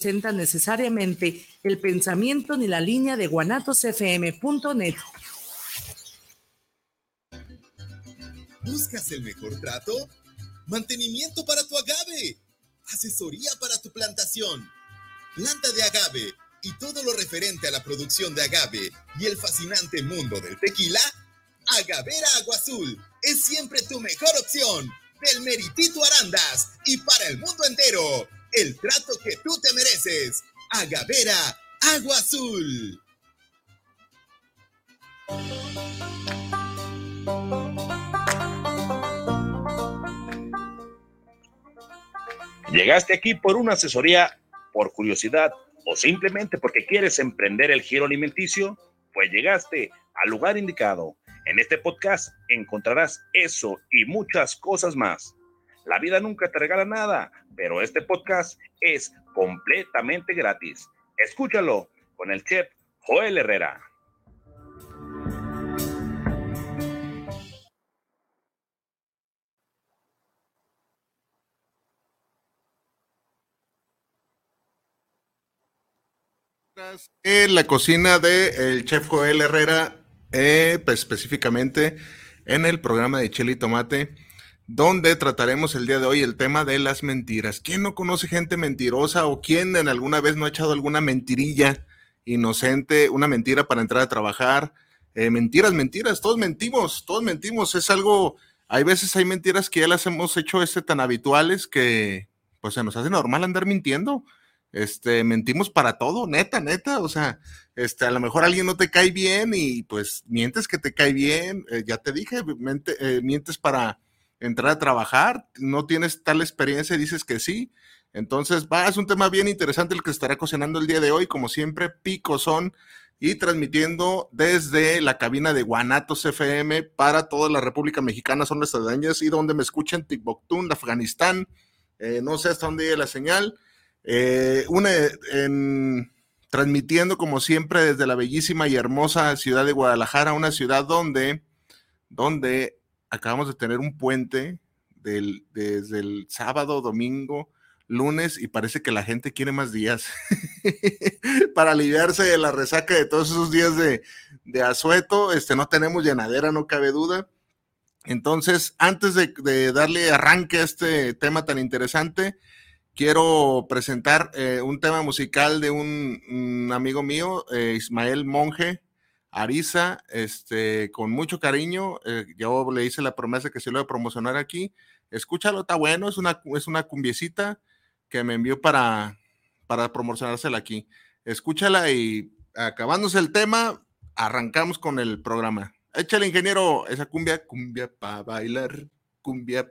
presenta necesariamente el pensamiento ni la línea de guanatosfm.net. ¿Buscas el mejor trato? Mantenimiento para tu agave. Asesoría para tu plantación. Planta de agave y todo lo referente a la producción de agave y el fascinante mundo del tequila. Agavera Agua Azul es siempre tu mejor opción. Del Meritito Arandas y para el mundo entero el trato que tú te mereces. Agavera, agua azul. Llegaste aquí por una asesoría, por curiosidad o simplemente porque quieres emprender el giro alimenticio, pues llegaste al lugar indicado. En este podcast encontrarás eso y muchas cosas más. La vida nunca te regala nada, pero este podcast es completamente gratis. Escúchalo con el chef Joel Herrera. En la cocina del el chef Joel Herrera, eh, pues, específicamente en el programa de Chile y Tomate donde trataremos el día de hoy el tema de las mentiras. ¿Quién no conoce gente mentirosa o quién en alguna vez no ha echado alguna mentirilla inocente, una mentira para entrar a trabajar? Eh, mentiras, mentiras, todos mentimos, todos mentimos. Es algo, hay veces hay mentiras que ya las hemos hecho este, tan habituales que pues se nos hace normal andar mintiendo. Este, mentimos para todo, neta, neta, o sea, este, a lo mejor alguien no te cae bien y pues mientes que te cae bien, eh, ya te dije, eh, mientes para entrar a trabajar, no tienes tal experiencia y dices que sí. Entonces, va, es un tema bien interesante el que estará cocinando el día de hoy, como siempre, Pico son y transmitiendo desde la cabina de Guanatos FM para toda la República Mexicana, son las aledañas y donde me escuchen, Timbuktu, Afganistán, eh, no sé hasta dónde llega la señal. Eh, una, en, transmitiendo como siempre desde la bellísima y hermosa ciudad de Guadalajara, una ciudad donde, donde acabamos de tener un puente del, desde el sábado, domingo, lunes y parece que la gente quiere más días para aliviarse de la resaca de todos esos días de, de asueto. Este, no tenemos llenadera, no cabe duda. Entonces, antes de, darle arranque a este tema tan interesante, quiero presentar eh, un tema musical de un, amigo mío, eh, Ismael Monje, Arisa, este, con mucho cariño. Eh, yo le hice la promesa que se lo voy a promocionar aquí. Escúchalo, está bueno, es una, es una cumbiecita que me envió para, para promocionársela aquí. Escúchala y acabándose el tema, arrancamos con el programa. Échale, ingeniero, esa cumbia, cumbia para bailar, cumbia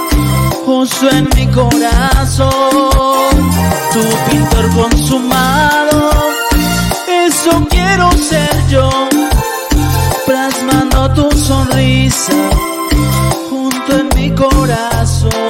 justo en mi corazón. Tu pintor consumado, eso quiero ser yo, plasmando tu sonrisa junto en mi corazón.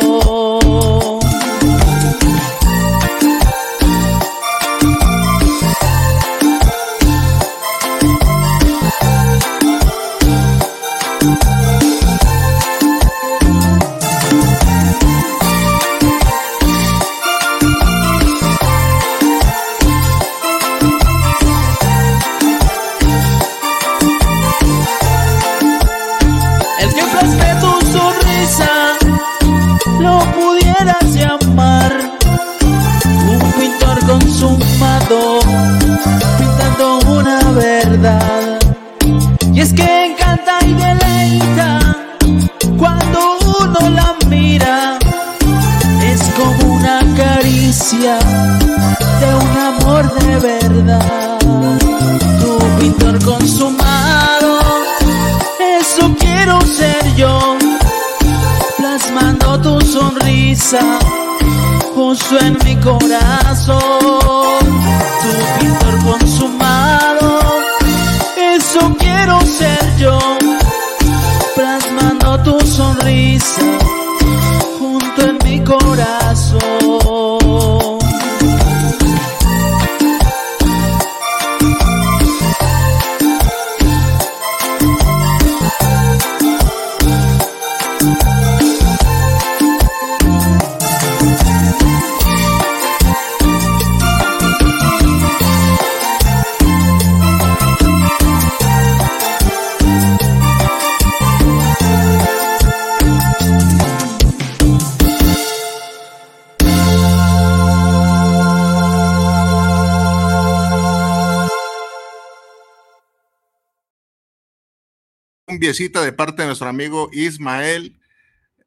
Cumbiecita de parte de nuestro amigo Ismael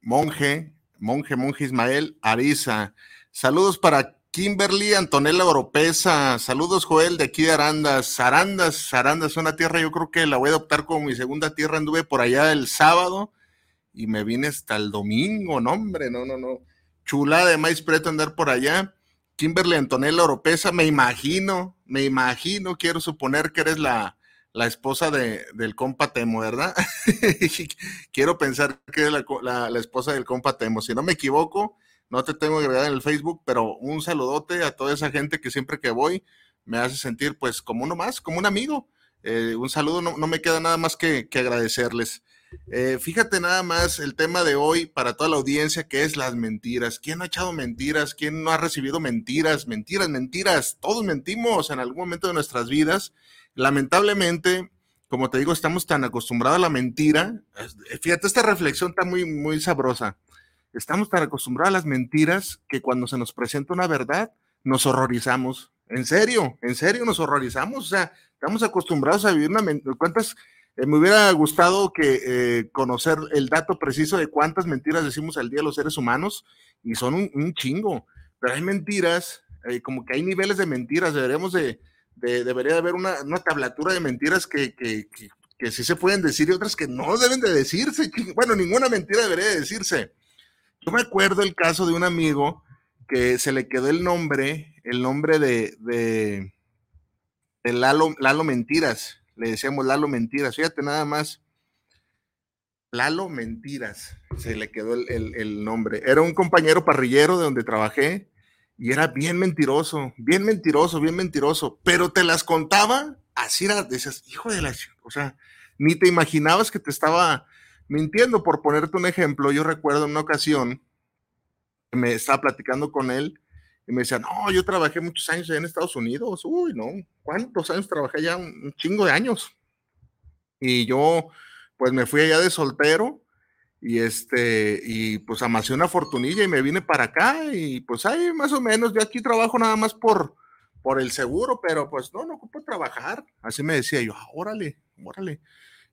Monje, Monje, Monje Ismael Ariza. Saludos para Kimberly Antonella Oropesa. Saludos, Joel, de aquí de Arandas. Arandas, Arandas una tierra, yo creo que la voy a adoptar como mi segunda tierra. Anduve por allá el sábado y me vine hasta el domingo. No, hombre, no, no, no. Chulada de maíz preto andar por allá. Kimberly Antonella Oropesa, me imagino, me imagino, quiero suponer que eres la, la esposa de, del compa Temo, ¿verdad? Quiero pensar que es la, la, esposa del compa Temo. Si no me equivoco, no te tengo agregada en el Facebook, pero un saludote a toda esa gente que siempre que voy me hace sentir pues como uno más, como un amigo. Eh, un saludo, no, no, me queda nada más que, que agradecerles. Eh, fíjate nada más el tema de hoy para toda la audiencia que es las mentiras. ¿Quién ha echado mentiras? ¿Quién no ha recibido mentiras? Mentiras, mentiras. Todos mentimos en algún momento de nuestras vidas lamentablemente, como te digo, estamos tan acostumbrados a la mentira. Fíjate, esta reflexión está muy, muy sabrosa. Estamos tan acostumbrados a las mentiras que cuando se nos presenta una verdad, nos horrorizamos. En serio, en serio nos horrorizamos. O sea, estamos acostumbrados a vivir una mentira. ¿Cuántas? Eh, me hubiera gustado que eh, conocer el dato preciso de cuántas mentiras decimos al día los seres humanos y son un, un chingo. Pero hay mentiras, eh, como que hay niveles de mentiras. Deberíamos de, de, debería haber una, una, tablatura de mentiras que, que, que, sí se pueden decir y otras que no deben de decirse. Bueno, ninguna mentira debería de decirse. Yo me acuerdo el caso de un amigo que se le quedó el nombre, el nombre de, de, de Lalo, Lalo Mentiras. Le decíamos Lalo Mentiras. Fíjate nada más. Lalo Mentiras, se le quedó el, el, el nombre. Era un compañero parrillero de donde trabajé y era bien mentiroso, bien mentiroso, bien mentiroso, pero te las contaba, así era, decías, hijo de la, o sea, ni te imaginabas que te estaba mintiendo. Por ponerte un ejemplo, yo recuerdo una ocasión, me estaba platicando con él y me decía, no, yo trabajé muchos años allá en Estados Unidos, uy, no, ¿cuántos años trabajé allá? Un chingo de años. Y yo, pues me fui allá de soltero y este, y pues amasé una fortunilla y me vine para acá y pues ahí más o menos, yo aquí trabajo nada más por, por el seguro, pero pues no, no ocupo trabajar. Así me decía yo, ah, órale, órale.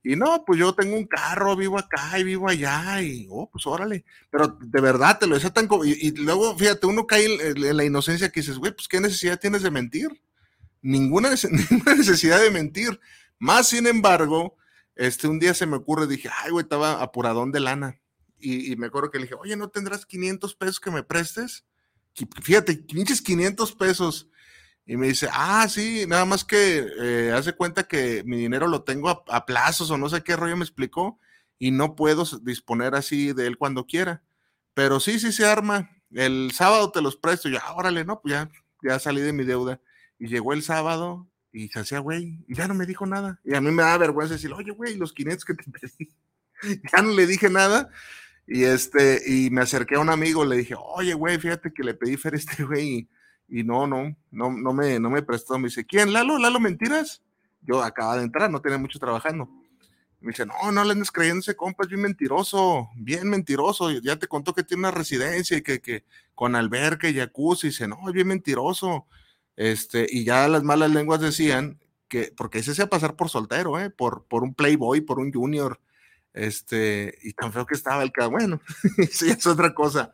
Y no, pues yo tengo un carro, vivo acá y vivo allá, y oh, pues órale. Pero de verdad te lo decía tan. Y, y, luego, fíjate, uno cae en, en la inocencia que dices, güey, pues qué necesidad tienes de mentir. Ninguna, ninguna necesidad de mentir. Más sin embargo, este, un día se me ocurre, dije, ay, güey, estaba apuradón de lana. Y, me acuerdo que le dije, oye, ¿no tendrás 500 pesos que me prestes? Fíjate, pinches 500 pesos. Y me dice, ah, sí, nada más que eh, hace cuenta que mi dinero lo tengo a, plazos o no sé qué rollo me explicó y no puedo disponer así de él cuando quiera. Pero sí, sí se arma. El sábado te los presto. Y ya, órale, no, pues ya, ya salí de mi deuda. Y llegó el sábado y se hacía, güey, ya no me dijo nada. Y a mí me da vergüenza decir, oye, güey, los 500 que te pedí. ya no le dije nada. Y este, y me acerqué a un amigo, le dije, oye, güey, fíjate que le pedí fer este güey. Y, no, no, no, no me, no me prestó. Me dice, ¿quién? ¿Lalo? ¿Lalo Mentiras? Yo acaba de entrar, no tenía mucho trabajando. Me dice, no, no le andes creyendo ese compa, bien mentiroso, bien mentiroso. Ya te contó que tiene una residencia y que, que con alberca y jacuzzi. Dice, no, es bien mentiroso. Este, y ya las malas lenguas decían que, porque ese se pasar por soltero, ¿eh? por, por un playboy, por un junior. Este, y tan feo que estaba el que, bueno, sí, es otra cosa.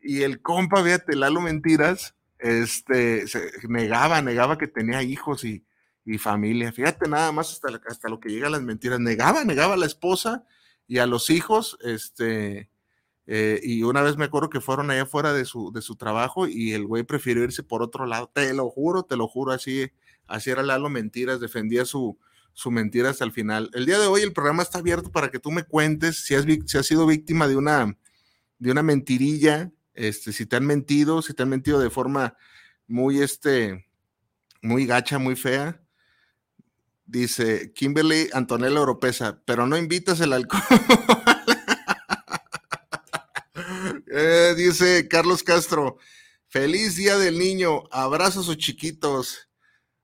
Y el compa, fíjate, Lalo Mentiras, este, se negaba, negaba que tenía hijos y, y familia. Fíjate nada más hasta, hasta lo que llega a las mentiras. Negaba, negaba a la esposa y a los hijos, este, eh, y una vez me acuerdo que fueron allá fuera de su, de su trabajo y el güey prefirió irse por otro lado. Te lo juro, te lo juro, así, así era Lalo Mentiras, defendía su, su mentira hasta el final. El día de hoy el programa está abierto para que tú me cuentes si has, si has sido víctima de una, de una mentirilla, este, si te han mentido, si te han mentido de forma muy, este, muy gacha, muy fea. Dice Kimberly Antonella Oropesa, pero no invitas el alcohol. Eh, dice Carlos Castro, feliz día del niño, abrazos o chiquitos.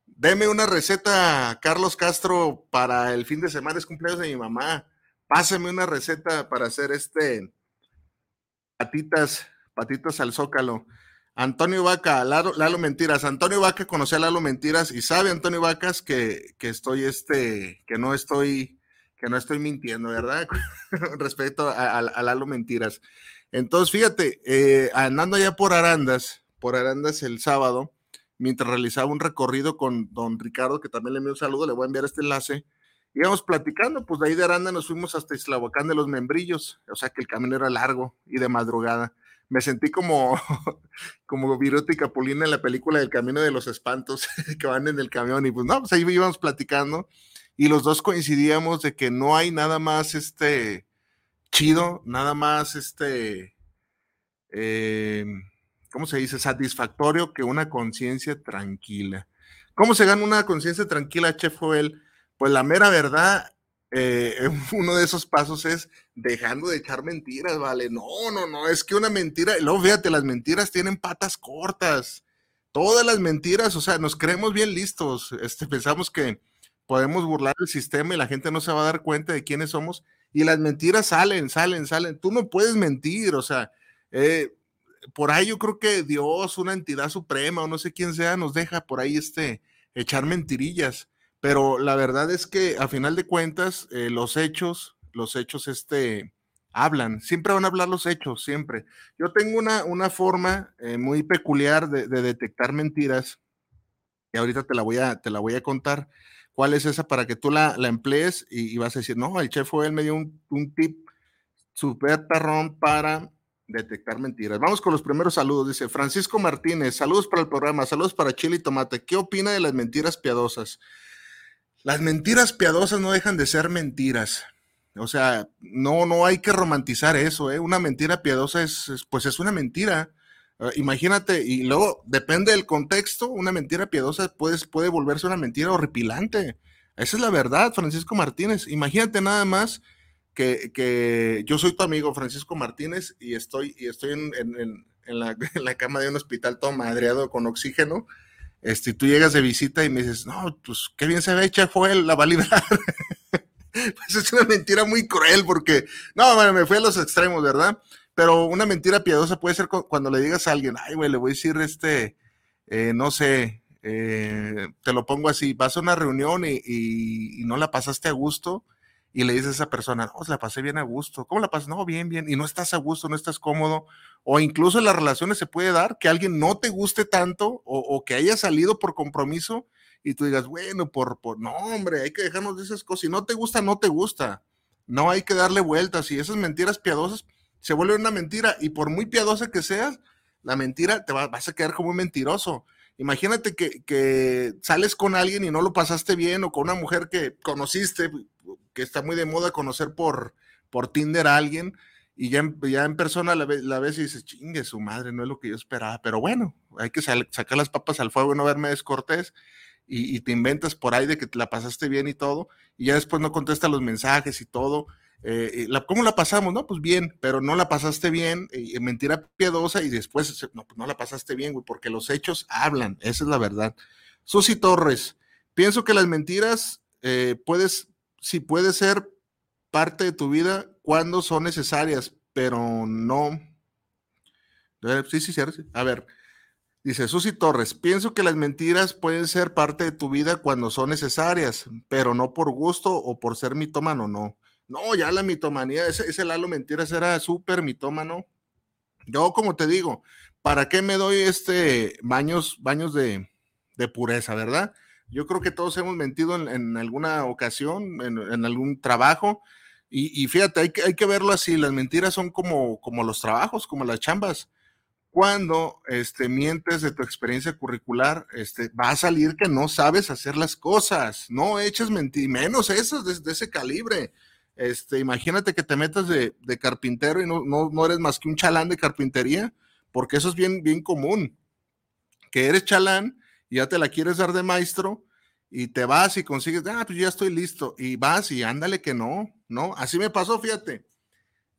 Deme una receta, Carlos Castro, para el fin de semana, es cumpleaños de mi mamá. Pásame una receta para hacer este patitas, patitas al zócalo. Antonio Vaca, Lalo, Mentiras. Antonio Vaca conoce a Lalo Mentiras y sabe Antonio Vacas que, que estoy este, que no estoy, que no estoy mintiendo, ¿verdad? Respecto a, a, Lalo Mentiras. Entonces, fíjate, eh, andando allá por Arandas, por Arandas el sábado, mientras realizaba un recorrido con don Ricardo, que también le envío un saludo, le voy a enviar este enlace, íbamos platicando, pues de ahí de Aranda nos fuimos hasta Islahuacán de los Membrillos, o sea que el camino era largo y de madrugada. Me sentí como, como Viruta y Capulina en la película del Camino de los Espantos, que van en el camión y pues no, pues ahí íbamos platicando y los dos coincidíamos de que no hay nada más este chido, nada más este, eh, ¿cómo se dice? Satisfactorio que una conciencia tranquila. ¿Cómo se gana una conciencia tranquila, Chef Joel? Pues la mera verdad eh, uno de esos pasos es dejando de echar mentiras, ¿vale? No, no, no, es que una mentira, luego fíjate, las mentiras tienen patas cortas. Todas las mentiras, o sea, nos creemos bien listos, este, pensamos que podemos burlar el sistema y la gente no se va a dar cuenta de quiénes somos y las mentiras salen, salen, salen. Tú no puedes mentir, o sea, eh, por ahí yo creo que Dios, una entidad suprema o no sé quién sea, nos deja por ahí este, echar mentirillas pero la verdad es que a final de cuentas, eh, los hechos, los hechos este, hablan, siempre van a hablar los hechos, siempre. Yo tengo una, una forma eh, muy peculiar de, detectar mentiras, y ahorita te la voy a, te la voy a contar. ¿Cuál es esa para que tú la, emplees y, vas a decir, no, el chef fue él me dio un, un tip súper perrón para detectar mentiras. Vamos con los primeros saludos. Dice Francisco Martínez, saludos para el programa, saludos para Chile y Tomate. ¿Qué opina de las mentiras piadosas? Las mentiras piadosas no dejan de ser mentiras. O sea, no, no hay que romantizar eso, ¿eh? Una mentira piadosa es, pues es una mentira. Ah, imagínate, y luego depende del contexto, una mentira piadosa puede, puede volverse una mentira horripilante. Esa es la verdad, Francisco Martínez. Imagínate nada más que, que yo soy tu amigo, Francisco Martínez, y estoy, y estoy en, en, en, la, en la, cama de un hospital todo madreado con oxígeno este, tú llegas de visita y me dices, no, pues qué bien se ve, fue la va a librar. pues es una mentira muy cruel porque, no, bueno, me fui a los extremos, ¿verdad? Pero una mentira piadosa puede ser cuando le digas a alguien, ay, güey, le voy a decir, este, eh, no sé, eh, te lo pongo así, vas a una reunión y, y, no la pasaste a gusto y le dices a esa persona, no, la pasé bien a gusto. ¿Cómo la pasas? No, bien, bien. Y no estás a gusto, no estás cómodo. O incluso en las relaciones se puede dar que alguien no te guste tanto o, que haya salido por compromiso y tú digas, bueno, por, por, no, hombre, hay que dejarnos de esas cosas. Si no te gusta, no te gusta. No hay que darle vueltas. Y esas mentiras piadosas se vuelven una mentira. Y por muy piadosa que seas, la mentira te va, vas a quedar como un mentiroso. Imagínate que, sales con alguien y no lo pasaste bien o con una mujer que conociste, que está muy de moda conocer por, por Tinder a alguien y ya, ya en persona la, la ves y dices, chingue su madre, no es lo que yo esperaba, pero bueno, hay que sacar las papas al fuego y no verme descortés y, y, te inventas por ahí de que te la pasaste bien y todo y ya después no contesta los mensajes y todo. Eh, la, ¿Cómo la pasamos? No, pues bien, pero no la pasaste bien, mentira piadosa y después no, pues no la pasaste bien, güey, porque los hechos hablan, esa es la verdad. Susi Torres, pienso que las mentiras eh, puedes sí puede ser parte de tu vida cuando son necesarias, pero no. Eh, sí, sí, sí. A ver, dice Susi Torres, pienso que las mentiras pueden ser parte de tu vida cuando son necesarias, pero no por gusto o por ser mitómano, no. No, ya la mitomanía, ese, ese Lalo Mentiras era súper mitómano. Yo, como te digo, ¿para qué me doy este baños, baños de, de pureza, verdad? Yo creo que todos hemos mentido en, alguna ocasión, en, algún trabajo. Y, fíjate, hay que, hay que verlo así, las mentiras son como, como los trabajos, como las chambas. Cuando este, mientes de tu experiencia curricular, este, va a salir que no sabes hacer las cosas, no eches mentiras, menos esas de, ese calibre. Este, imagínate que te metas de, carpintero y no, no, no, eres más que un chalán de carpintería, porque eso es bien, bien común, que eres chalán y ya te la quieres dar de maestro y te vas y consigues, ah, pues ya estoy listo, y vas y ándale que no, ¿no? Así me pasó, fíjate.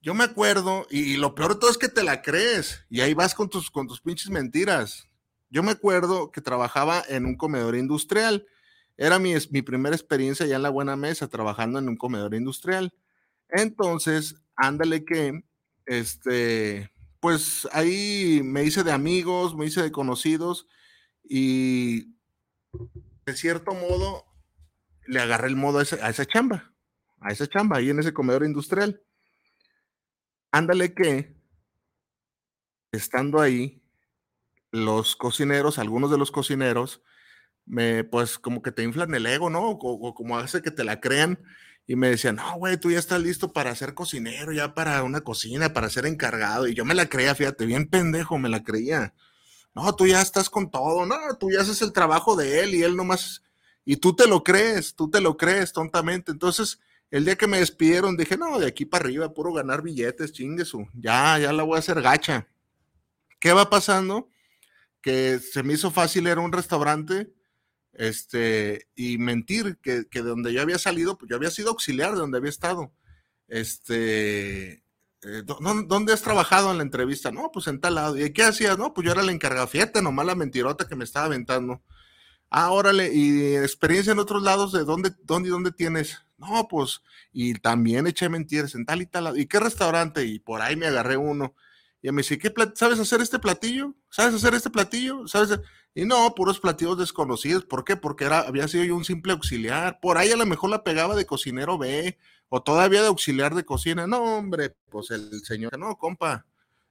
Yo me acuerdo, y, lo peor de todo es que te la crees, y ahí vas con tus, con tus pinches mentiras. Yo me acuerdo que trabajaba en un comedor industrial. Era mi, mi primera experiencia ya en la buena mesa, trabajando en un comedor industrial. Entonces, ándale que, este, pues ahí me hice de amigos, me hice de conocidos, y de cierto modo le agarré el modo a esa, chamba, a esa chamba ahí en ese comedor industrial. Ándale que, estando ahí, los cocineros, algunos de los cocineros, me, pues como que te inflan el ego, ¿no? O, como hace que te la crean y me decían, no, güey, tú ya estás listo para ser cocinero, ya para una cocina, para ser encargado. Y yo me la creía, fíjate, bien pendejo, me la creía no, tú ya estás con todo, no, tú ya haces el trabajo de él y él nomás, y tú te lo crees, tú te lo crees tontamente. Entonces, el día que me despidieron, dije, no, de aquí para arriba, puro ganar billetes, chinguesu, ya, ya la voy a hacer gacha. ¿Qué va pasando? Que se me hizo fácil ir a un restaurante, este, y mentir que, que de donde yo había salido, pues yo había sido auxiliar de donde había estado. Este, eh, ¿dónde has trabajado en la entrevista? No, pues en tal lado. ¿Y qué hacías? No, pues yo era la encargada. Fíjate nomás la mentirota que me estaba aventando. Ah, órale, y experiencia en otros lados, ¿de dónde, dónde dónde tienes? No, pues, y también eché mentiras en tal y tal lado. ¿Y qué restaurante? Y por ahí me agarré uno. Y me dice, ¿qué ¿sabes hacer este platillo? ¿Sabes hacer este platillo? ¿Sabes? Y no, puros platillos desconocidos. ¿Por qué? Porque era, había sido yo un simple auxiliar. Por ahí a lo mejor la pegaba de cocinero B o todavía de auxiliar de cocina. No, hombre, pues el señor, no, compa,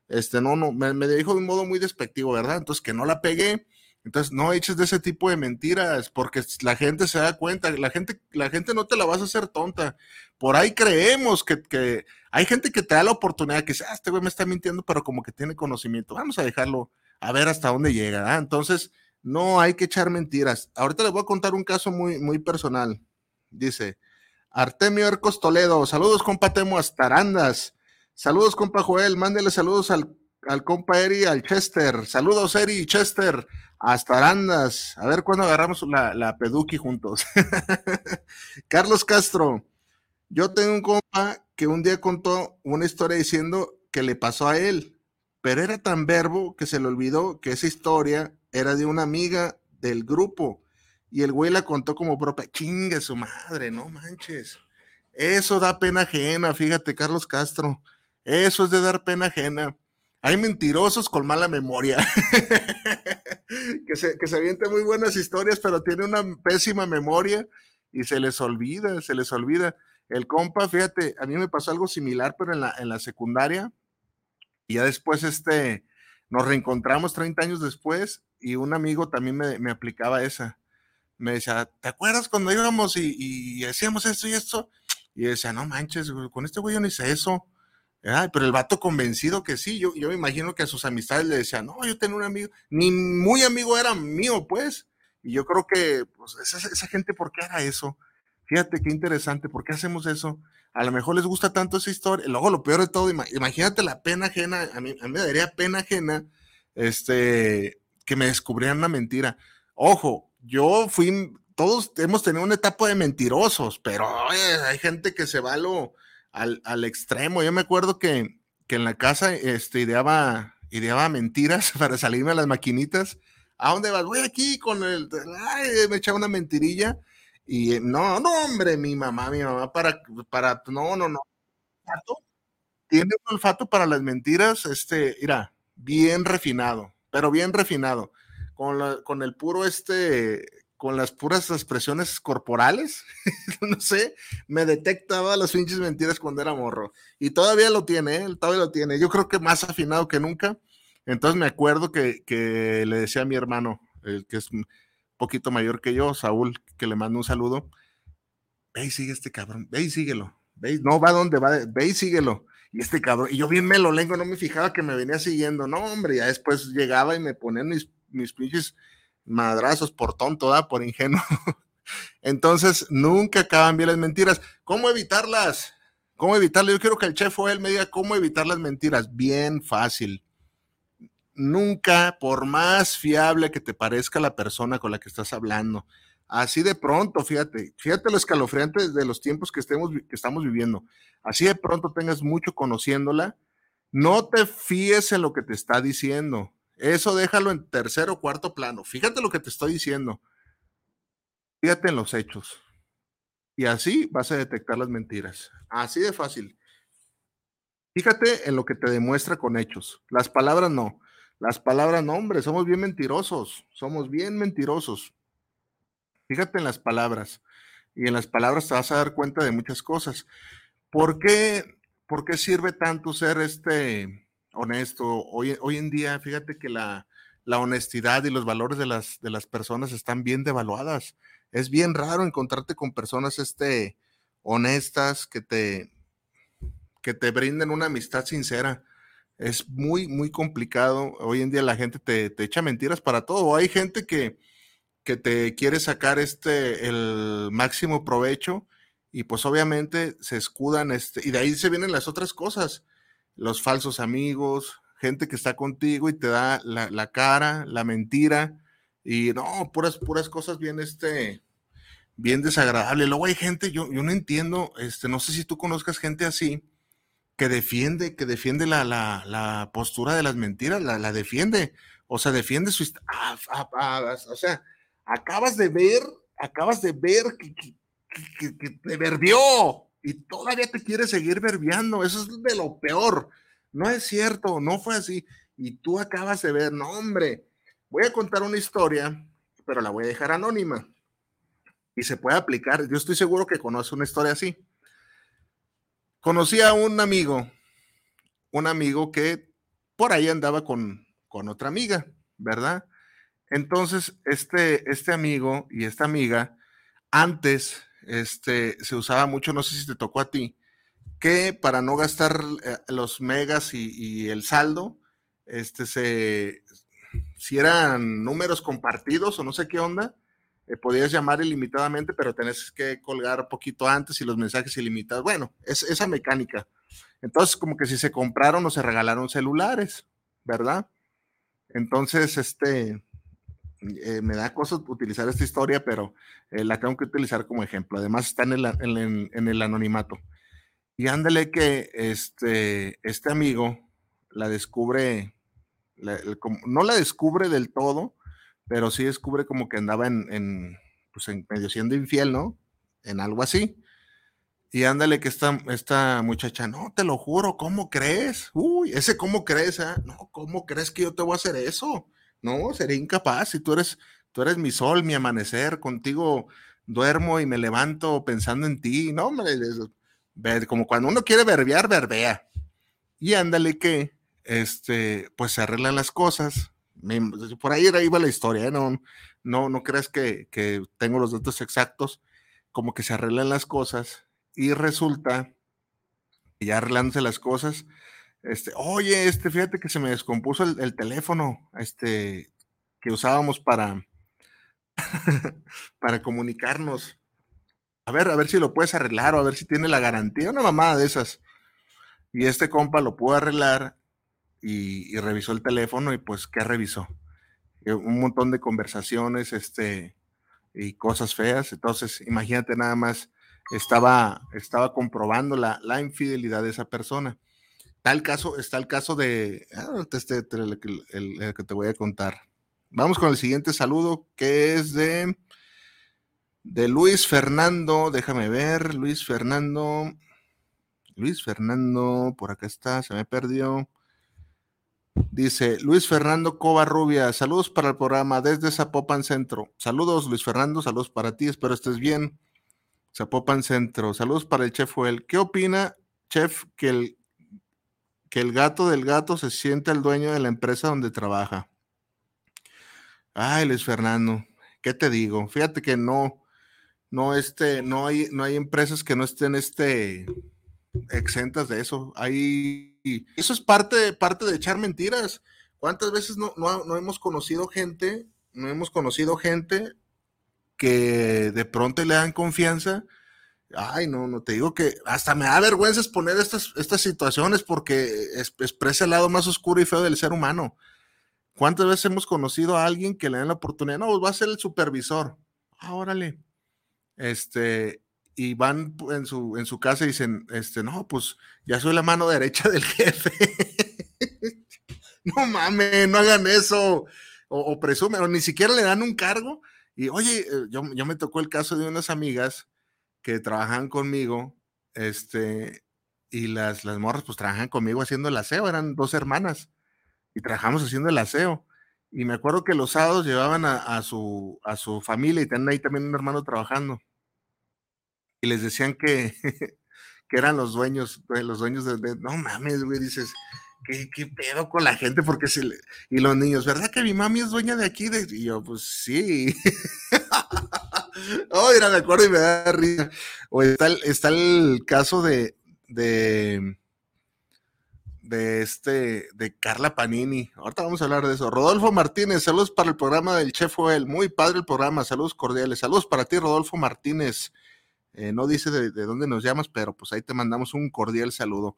este, no, no, me, me dijo de un modo muy despectivo, ¿verdad? Entonces, que no la pegué. Entonces, no eches de ese tipo de mentiras, porque la gente se da cuenta, la gente, la gente no te la vas a hacer tonta. Por ahí creemos que, hay gente que te da la oportunidad, que dice, ah, este güey me está mintiendo, pero como que tiene conocimiento. Vamos a dejarlo a ver hasta dónde llega. Entonces, no hay que echar mentiras. Ahorita les voy a contar un caso muy, muy personal. Dice, Artemio Ercos Toledo, saludos compa Temo Astarandas, saludos compa Joel, mándele saludos al, compa Eri, al Chester, saludos Eri Chester, Astarandas, a ver cuándo agarramos la, la peduqui juntos. Carlos Castro, yo tengo un compa que un día contó una historia diciendo que le pasó a él, pero era tan verbo que se le olvidó que esa historia era de una amiga del grupo y el güey la contó como propia. Chingue su madre, no manches. Eso da pena ajena, fíjate, Carlos Castro. Eso es de dar pena ajena. Hay mentirosos con mala memoria. que, se, que se avienten muy buenas historias, pero tiene una pésima memoria y se les olvida, se les olvida. El compa, fíjate, a mí me pasó algo similar, pero en la, en la secundaria. Y ya después, este, nos reencontramos 30 años después y un amigo también me, me aplicaba esa me decía, ¿te acuerdas cuando íbamos y, y hacíamos esto y esto? Y decía, no manches, con este güey yo no hice eso. Pero el vato convencido que sí, yo, yo me imagino que a sus amistades le decían, no, yo tengo un amigo, ni muy amigo era mío, pues. Y yo creo que pues, esa, gente, ¿por qué hará eso? Fíjate qué interesante, ¿por qué hacemos eso? A lo mejor les gusta tanto esa historia. Luego, lo peor de todo, imagínate la pena ajena, a mí, a me daría pena ajena este, que me descubrieran una mentira. Ojo, yo fui, todos hemos tenido una etapa de mentirosos, pero hay gente que se va al, al, extremo. Yo me acuerdo que, que en la casa este, ideaba, ideaba mentiras para salirme a las maquinitas. ¿A dónde vas? Voy aquí con el. Me echaba una mentirilla. Y no, no, hombre, mi mamá, mi mamá, para, para, no, no, no. Tiene un olfato para las mentiras, este, mira, bien refinado, pero bien refinado. Con, con el puro, este, con las puras expresiones corporales, no sé, me detectaba las pinches mentiras cuando era morro. Y todavía lo tiene, él ¿eh? todavía lo tiene. Yo creo que más afinado que nunca. Entonces me acuerdo que, que le decía a mi hermano, el que es un poquito mayor que yo, Saúl, que le mando un saludo, ve y sigue este cabrón, ve y síguelo, ve, no va donde va, ve y síguelo. Y este cabrón, y yo bien me lo lengo, no me fijaba que me venía siguiendo, no, hombre, ya después llegaba y me ponían mis, mis pinches madrazos por tonto, ¿da? por ingenuo. Entonces, nunca acaban bien las mentiras. ¿Cómo evitarlas? ¿Cómo evitarlas? Yo quiero que el chef o él me diga cómo evitar las mentiras. Bien fácil nunca, por más fiable que te parezca la persona con la que estás hablando, así de pronto, fíjate, fíjate lo escalofriante de los tiempos que, que estamos viviendo, así de pronto tengas mucho conociéndola, no te fíes en lo que te está diciendo. Eso déjalo en tercer o cuarto plano. Fíjate lo que te estoy diciendo. Fíjate en los hechos. Y así vas a detectar las mentiras. Así de fácil. Fíjate en lo que te demuestra con hechos. Las palabras no. Las palabras, no, hombre, somos bien mentirosos, somos bien mentirosos. Fíjate en las palabras y en las palabras te vas a dar cuenta de muchas cosas. ¿Por qué, por qué sirve tanto ser este honesto? Hoy, hoy en día, fíjate que la, la honestidad y los valores de las, de las personas están bien devaluadas. Es bien raro encontrarte con personas este, honestas que te, que te brinden una amistad sincera es muy, muy complicado. Hoy en día la gente te, echa mentiras para todo. Hay gente que, que te quiere sacar este, el máximo provecho y pues obviamente se escudan, este, y de ahí se vienen las otras cosas, los falsos amigos, gente que está contigo y te da la, cara, la mentira, y no, puras, puras cosas bien, este, bien desagradables. Luego hay gente, yo, yo no entiendo, este, no sé si tú conozcas gente así, que defiende, que defiende la, la, la postura de las mentiras, la, la, defiende, o sea, defiende su... Ah, ah, ah, o sea, acabas de ver, acabas de ver que, que, que, te verbió y todavía te quiere seguir verbiando, eso es de lo peor. No es cierto, no fue así. Y tú acabas de ver, no, hombre, voy a contar una historia, pero la voy a dejar anónima. Y se puede aplicar, yo estoy seguro que conoce una historia así conocí a un amigo, un amigo que por ahí andaba con, con otra amiga, ¿verdad? Entonces, este, este amigo y esta amiga, antes este, se usaba mucho, no sé si te tocó a ti, que para no gastar eh, los megas y, el saldo, este, se, si eran números compartidos o no sé qué onda, eh, podías llamar ilimitadamente, pero tenés que colgar poquito antes y los mensajes ilimitados. Bueno, es esa mecánica. Entonces, como que si se compraron o se regalaron celulares, ¿verdad? Entonces, este, eh, me da cosas utilizar esta historia, pero eh, la tengo que utilizar como ejemplo. Además, está en el, anonimato. Y ándale que este, este amigo la descubre, no la descubre del todo, pero sí descubre como que andaba en, pues medio siendo infiel, ¿no? En algo así. Y ándale que esta, esta muchacha, no, te lo juro, ¿cómo crees? Uy, ese cómo crees, ¿eh? No, ¿cómo crees que yo te voy a hacer eso? No, sería incapaz. Si tú eres, tú eres mi sol, mi amanecer, contigo duermo y me levanto pensando en ti. No, hombre, como cuando uno quiere verbear, verbea. Y ándale que, este, pues se arreglan las cosas, por ahí iba la historia, ¿eh? no, no, no creas que, tengo los datos exactos, como que se arreglan las cosas y resulta que ya arreglándose las cosas, este, oye, este, fíjate que se me descompuso el, teléfono, este, que usábamos para, para comunicarnos. A ver, a ver si lo puedes arreglar o a ver si tiene la garantía, una mamada de esas. Y este compa lo pudo arreglar y, revisó el teléfono y pues, ¿qué revisó? Eh, un montón de conversaciones este, y cosas feas. Entonces, imagínate nada más, estaba, estaba comprobando la, la infidelidad de esa persona. Tal caso, está el caso de ah, este, el, el, que te voy a contar. Vamos con el siguiente saludo, que es de de Luis Fernando, déjame ver, Luis Fernando, Luis Fernando, por acá está, se me perdió. Dice Luis Fernando Covarrubia, saludos para el programa desde Zapopan Centro. Saludos Luis Fernando, saludos para ti, espero estés bien. Zapopan Centro, saludos para el chef Joel. ¿Qué opina, chef, que el, que el gato del gato se siente el dueño de la empresa donde trabaja? Ay, Luis Fernando, ¿qué te digo? Fíjate que no, no, este, no hay, no hay empresas que no estén, este, exentas de eso. Hay, eso es parte, parte de echar mentiras. ¿Cuántas veces no, no, hemos conocido gente, no hemos conocido gente que de pronto le dan confianza? Ay, no, no te digo que hasta me da vergüenza exponer estas, estas situaciones porque expresa el lado más oscuro y feo del ser humano. ¿Cuántas veces hemos conocido a alguien que le dan la oportunidad? No, pues va a ser el supervisor. Ah, órale. Este, y van en su, en su casa y dicen, este, no, pues ya soy la mano derecha del jefe. no mames, no hagan eso. O, presumen, o ni siquiera le dan un cargo. Y oye, eh, yo, yo, me tocó el caso de unas amigas que trabajan conmigo, este, y las, las morras pues trabajan conmigo haciendo el aseo, eran dos hermanas, y trabajamos haciendo el aseo. Y me acuerdo que los sábados llevaban a, su, a su familia y tenían ahí también un hermano trabajando y les decían que, que eran los dueños, los dueños de, no mames, güey, dices, ¿qué, ¿qué, pedo con la gente? Porque se le, y los niños, ¿verdad que mi mami es dueña de aquí? De, y yo, pues sí. oh, mira, me acuerdo y me da risa. O está el, caso de, de, de este, de Carla Panini. Ahorita vamos a hablar de eso. Rodolfo Martínez, saludos para el programa del Chef Joel. Muy padre el programa, saludos cordiales. Saludos para ti, Rodolfo Martínez. Eh, no dice de, dónde nos llamas, pero pues ahí te mandamos un cordial saludo.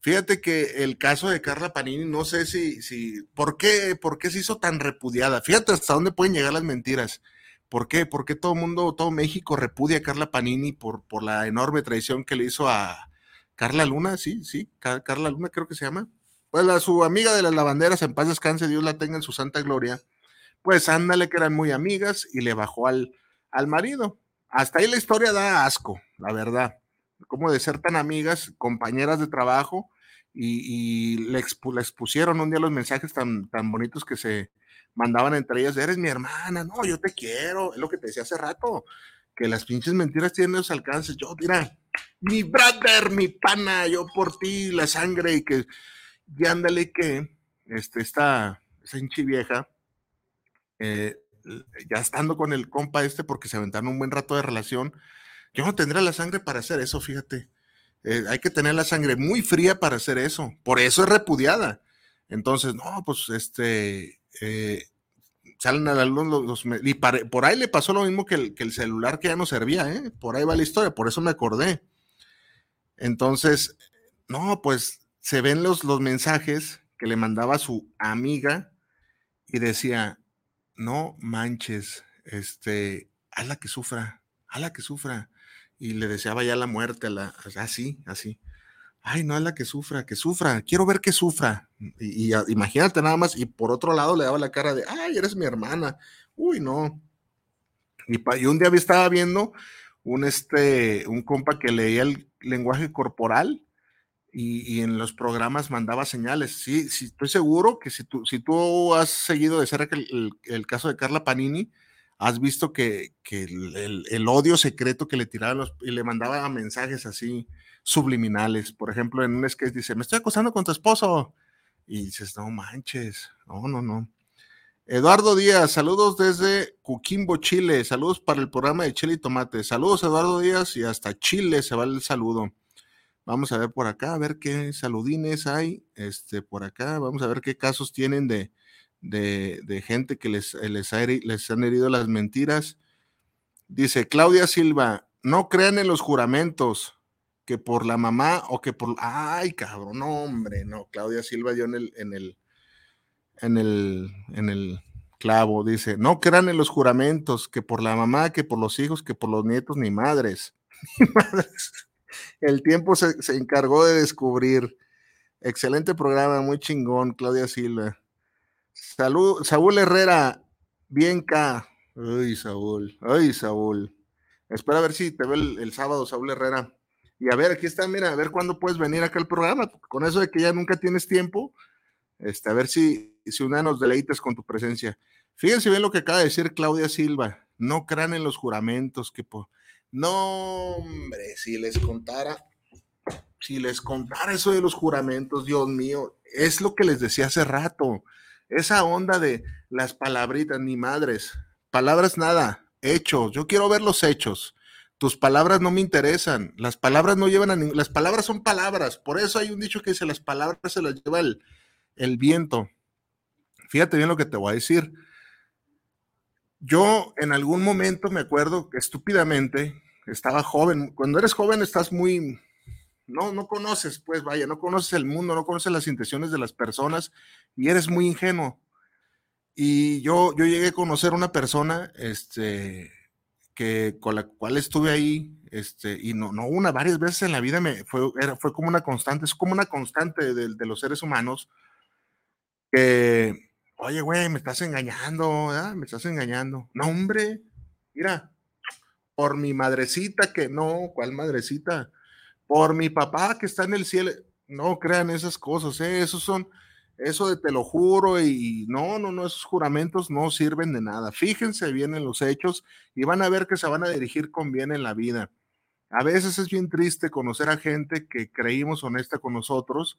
Fíjate que el caso de Carla Panini, no sé si, si, ¿por qué, por qué se hizo tan repudiada? Fíjate hasta dónde pueden llegar las mentiras. ¿Por qué? ¿Por qué todo el mundo, todo México repudia a Carla Panini por, por la enorme traición que le hizo a Carla Luna? Sí, sí, Carla Luna creo que se llama. Pues a su amiga de las lavanderas, en paz descanse, Dios la tenga en su santa gloria. Pues ándale que eran muy amigas y le bajó al, al marido hasta ahí la historia da asco, la verdad. Como de ser tan amigas, compañeras de trabajo, y, le, expusieron un día los mensajes tan, tan bonitos que se mandaban entre ellas, eres mi hermana, no, yo te quiero, es lo que te decía hace rato, que las pinches mentiras tienen esos alcances, yo, mira, mi brother, mi pana, yo por ti, la sangre, y que, y ándale que, este, esta, esa hinchi vieja, eh, ya estando con el compa este, porque se aventaron un buen rato de relación, yo no tendría la sangre para hacer eso, fíjate. Eh, hay que tener la sangre muy fría para hacer eso. Por eso es repudiada. Entonces, no, pues este, eh, salen a la luz los, y por ahí le pasó lo mismo que el, que el, celular que ya no servía, ¿eh? Por ahí va la historia, por eso me acordé. Entonces, no, pues se ven los, los mensajes que le mandaba su amiga y decía, no manches, este, la que sufra, la que sufra. Y le deseaba ya la muerte, la, así, así. Ay, no, la que sufra, que sufra, quiero ver que sufra. Y, imagínate nada más, y por otro lado le daba la cara de, ay, eres mi hermana. Uy, no. Y, y un día estaba viendo un, este, un compa que leía el lenguaje corporal y, en los programas mandaba señales. Sí, estoy seguro que si tú, si tú has seguido de cerca el, caso de Carla Panini, has visto que, el, odio secreto que le tiraba y le mandaba mensajes así subliminales. Por ejemplo, en un sketch dice, me estoy acostando con tu esposo. Y dices, no manches, no, no, no. Eduardo Díaz, saludos desde Cuquimbo, Chile. Saludos para el programa de Chile y Tomate. Saludos, Eduardo Díaz, y hasta Chile se va el saludo. Vamos a ver por acá, a ver qué saludines hay. Este, por acá, vamos a ver qué casos tienen de, de, gente que les, les, les han herido las mentiras. Dice Claudia Silva, no crean en los juramentos que por la mamá o que por. Ay, cabrón, no, hombre, no. Claudia Silva dio en el, en el, en el, en el clavo. Dice, no crean en los juramentos que por la mamá, que por los hijos, que por los nietos, ni madres. Ni madres el tiempo se, encargó de descubrir. Excelente programa, muy chingón, Claudia Silva. Salud, Saúl Herrera, bien K. Ay, Saúl, ay, Saúl. Espera a ver si te veo el, sábado, Saúl Herrera. Y a ver, aquí está, mira, a ver cuándo puedes venir acá al programa. Con eso de que ya nunca tienes tiempo, este, a ver si, si una nos deleites con tu presencia. Fíjense bien lo que acaba de decir Claudia Silva. No crean en los juramentos que... No, hombre, si les contara, si les contara eso de los juramentos, Dios mío, es lo que les decía hace rato. Esa onda de las palabritas, ni madres. Palabras nada, hechos. Yo quiero ver los hechos. Tus palabras no me interesan. Las palabras no llevan a ningún. Las palabras son palabras. Por eso hay un dicho que dice: las palabras se las lleva el, el viento. Fíjate bien lo que te voy a decir. Yo en algún momento me acuerdo que estúpidamente estaba joven. Cuando eres joven estás muy, no, no conoces, pues vaya, no conoces el mundo, no conoces las intenciones de las personas y eres muy ingenuo. Y yo, yo llegué a conocer una persona, este, que con la cual estuve ahí, este, y no, no una, varias veces en la vida me fue, era, fue como una constante, es como una constante de, de los seres humanos, que, oye, güey, me estás engañando, me estás engañando. No, hombre, mira, por mi madrecita que no, ¿cuál madrecita? Por mi papá que está en el cielo. No crean esas cosas, ¿eh? esos son, eso de te lo juro y no, no, no, esos juramentos no sirven de nada. Fíjense bien en los hechos y van a ver que se van a dirigir con bien en la vida. A veces es bien triste conocer a gente que creímos honesta con nosotros.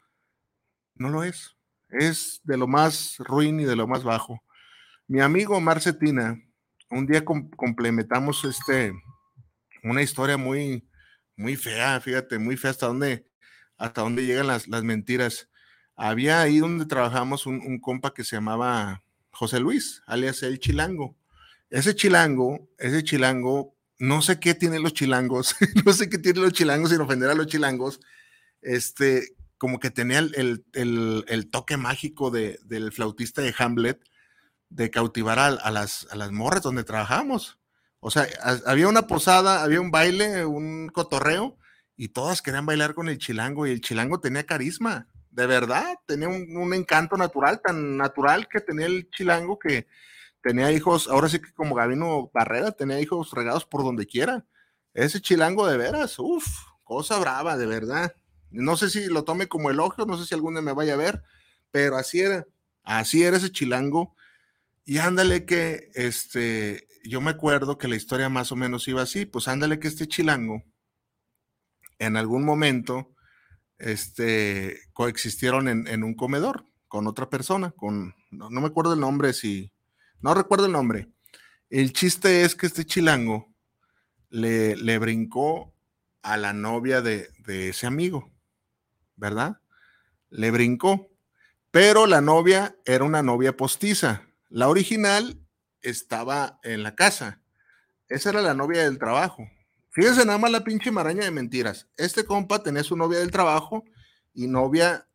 No lo es. Es de lo más ruin y de lo más bajo. Mi amigo Marcetina, un día complementamos este, una historia muy, muy fea, fíjate, muy fea hasta dónde, hasta dónde llegan las, las mentiras. Había ahí donde trabajamos un, un, compa que se llamaba José Luis, alias el Chilango. Ese chilango, ese chilango, no sé qué tienen los chilangos, no sé qué tienen los chilangos sin ofender a los chilangos, este, como que tenía el, toque mágico de, del flautista de Hamlet de cautivar a, las, a las morras donde trabajamos. O sea, había una posada, había un baile, un cotorreo, y todas querían bailar con el chilango, y el chilango tenía carisma, de verdad, tenía un, encanto natural, tan natural que tenía el chilango que tenía hijos, ahora sí que como Gabino Barrera, tenía hijos regados por donde quiera. Ese chilango de veras, uff, cosa brava, de verdad. No sé si lo tome como elogio, no sé si algún día me vaya a ver, pero así era, así era ese chilango. Y ándale que, este, yo me acuerdo que la historia más o menos iba así, pues ándale que este chilango, en algún momento, este, coexistieron en, un comedor con otra persona, con, no, me acuerdo el nombre, si, no recuerdo el nombre. El chiste es que este chilango le, le brincó a la novia de, de ese amigo. ¿verdad? Le brincó. Pero la novia era una novia postiza. La original estaba en la casa. Esa era la novia del trabajo. Fíjense nada más la pinche maraña de mentiras. Este compa tenía su novia del trabajo y novia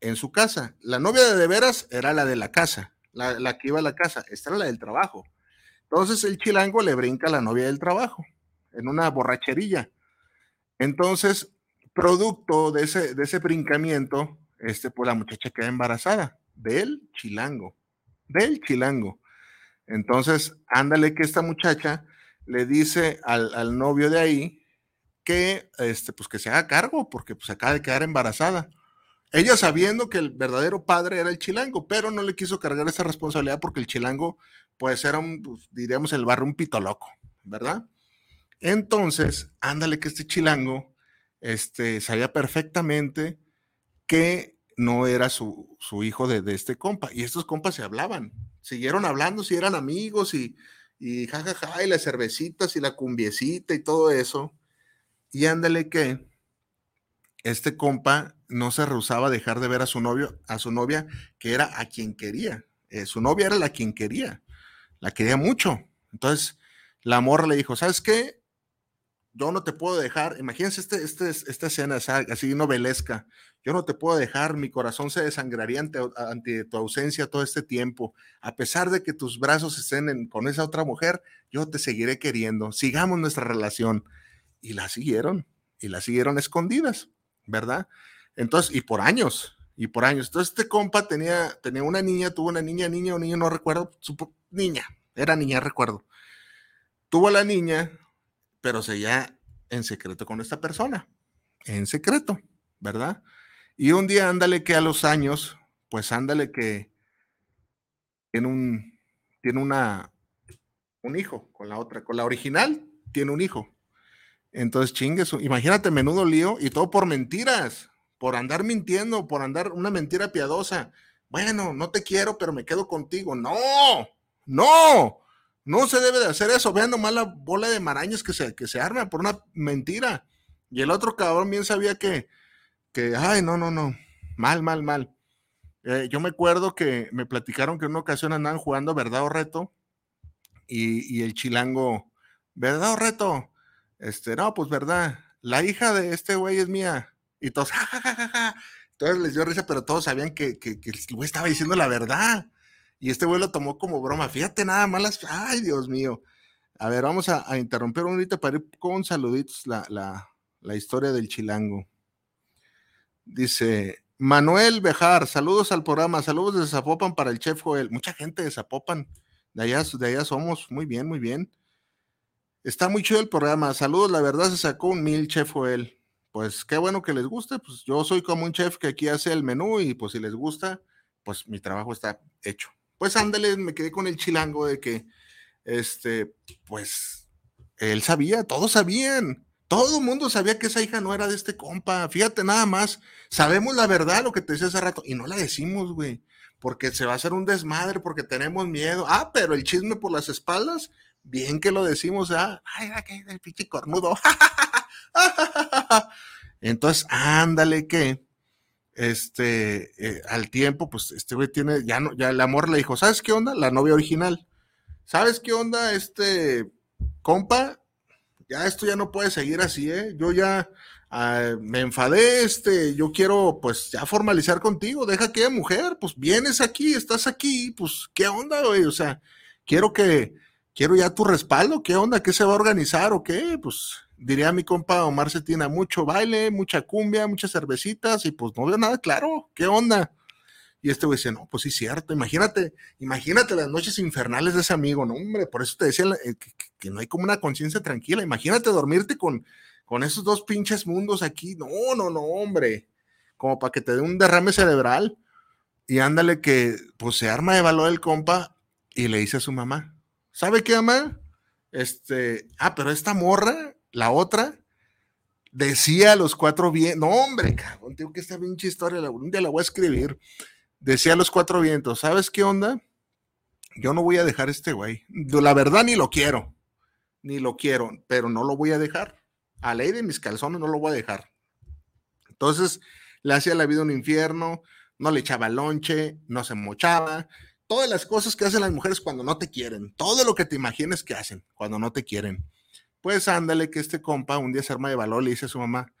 en su casa. La novia de, de veras era la de la casa, la, la, que iba a la casa. Esta era la del trabajo. Entonces el chilango le brinca a la novia del trabajo en una borracherilla. Entonces producto de ese, de ese brincamiento, este, pues la muchacha queda embarazada del chilango, del chilango. Entonces, ándale que esta muchacha le dice al, novio de ahí que, este, pues que se haga cargo, porque pues acaba de quedar embarazada. Ella sabiendo que el verdadero padre era el chilango, pero no le quiso cargar esa responsabilidad porque el chilango, pues era un, pues, diríamos, el barrio un pito loco, ¿verdad? Entonces, ándale que este chilango este, sabía perfectamente que no era su, hijo de, este compa. Y estos compas se hablaban, siguieron hablando, si eran amigos y, y jajaja, y las cervecitas y la cumbiecita y todo eso. Y ándale que este compa no se rehusaba a dejar de ver a su novio, a su novia, que era a quien quería. Eh, su novia era la quien quería, la quería mucho. Entonces, la morra le dijo, ¿sabes qué? Yo no te puedo dejar, imagínense este, este, esta escena así novelesca, yo no te puedo dejar, mi corazón se desangraría ante, tu ausencia todo este tiempo, a pesar de que tus brazos estén con esa otra mujer, yo te seguiré queriendo, sigamos nuestra relación. Y la siguieron, y la siguieron escondidas, ¿verdad? Entonces, y por años, y por años. Entonces, este compa tenía, tenía una niña, tuvo una niña, niña o niño, no recuerdo, niña, era niña, recuerdo. Tuvo la niña, pero seguía en secreto con esta persona, en secreto, ¿verdad? Y un día ándale que a los años, pues ándale que tiene un, tiene una, un hijo con la otra, con la original tiene un hijo. Entonces, chingues, imagínate menudo lío y todo por mentiras, por andar mintiendo, por andar una mentira piadosa. Bueno, no te quiero, pero me quedo contigo. No, no, no se debe de hacer eso. Vean nomás la bola de marañas que se, que se arma por una mentira. Y el otro cabrón bien sabía que, que, ay, no, no, no, mal, mal, mal. Eh, yo me acuerdo que me platicaron que en una ocasión andaban jugando verdad o reto y, y el chilango, verdad o reto, este, no, pues verdad, la hija de este güey es mía. Y todos, ja, Entonces les dio risa, pero todos sabían que, que, que el güey estaba diciendo la verdad. Y este güey lo tomó como broma. Fíjate nada más Ay, Dios mío. A ver, vamos a, a interrumpir un ahorita para ir con saluditos la, la, la historia del chilango. Dice, Manuel Bejar, saludos al programa, saludos de Zapopan para el chef Joel. Mucha gente de Zapopan, de allá, de allá somos, muy bien, muy bien. Está muy chido el programa, saludos, la verdad se sacó un mil chef Joel. Pues qué bueno que les guste, pues yo soy como un chef que aquí hace el menú y pues si les gusta, pues mi trabajo está hecho. Pues ándale, me quedé con el chilango de que, este, pues él sabía, todos sabían, todo el mundo sabía que esa hija no era de este compa. Fíjate nada más. Sabemos la verdad, lo que te decía hace rato, y no la decimos, güey. Porque se va a hacer un desmadre, porque tenemos miedo. Ah, pero el chisme por las espaldas, bien que lo decimos, ¿ah? Ay, que el pinche cornudo. Entonces, ándale que, este, eh, al tiempo, pues este güey tiene, ya no, ya el amor le dijo, ¿sabes qué onda? La novia original. ¿Sabes qué onda? Este compa, ya esto ya no puede seguir así, ¿eh? Yo ya ah, me enfadé, este, yo quiero pues ya formalizar contigo, deja que mujer, pues vienes aquí, estás aquí, pues qué onda, güey, o sea, quiero que, quiero ya tu respaldo, qué onda, qué se va a organizar o qué, pues diría mi compa Omar Cetina, mucho baile, mucha cumbia, muchas cervecitas y pues no veo nada claro, qué onda. Y este güey dice, no, pues sí, cierto, imagínate, imagínate las noches infernales de ese amigo, no, hombre, por eso te decía eh, que, no hay como una conciencia tranquila, imagínate dormirte con, con esos dos pinches mundos aquí, no, no, no, hombre, como para que te dé un derrame cerebral. Y ándale que, pues se arma de valor el compa y le dice a su mamá, ¿sabe qué, mamá? Este, ah, pero esta morra, la otra, decía a los cuatro bien, no, hombre, cabrón, tengo que esta pinche historia, un día la voy a escribir decía a los cuatro vientos, ¿sabes qué onda? Yo no voy a dejar este güey. La verdad ni lo quiero, ni lo quiero, pero no lo voy a dejar. A ley de mis calzones no lo voy a dejar. Entonces le hacía la vida un infierno, no le echaba lonche, no se mochaba, todas las cosas que hacen las mujeres cuando no te quieren, todo lo que te imagines que hacen cuando no te quieren. Pues ándale que este compa un día se arma de valor, le dice a su mamá,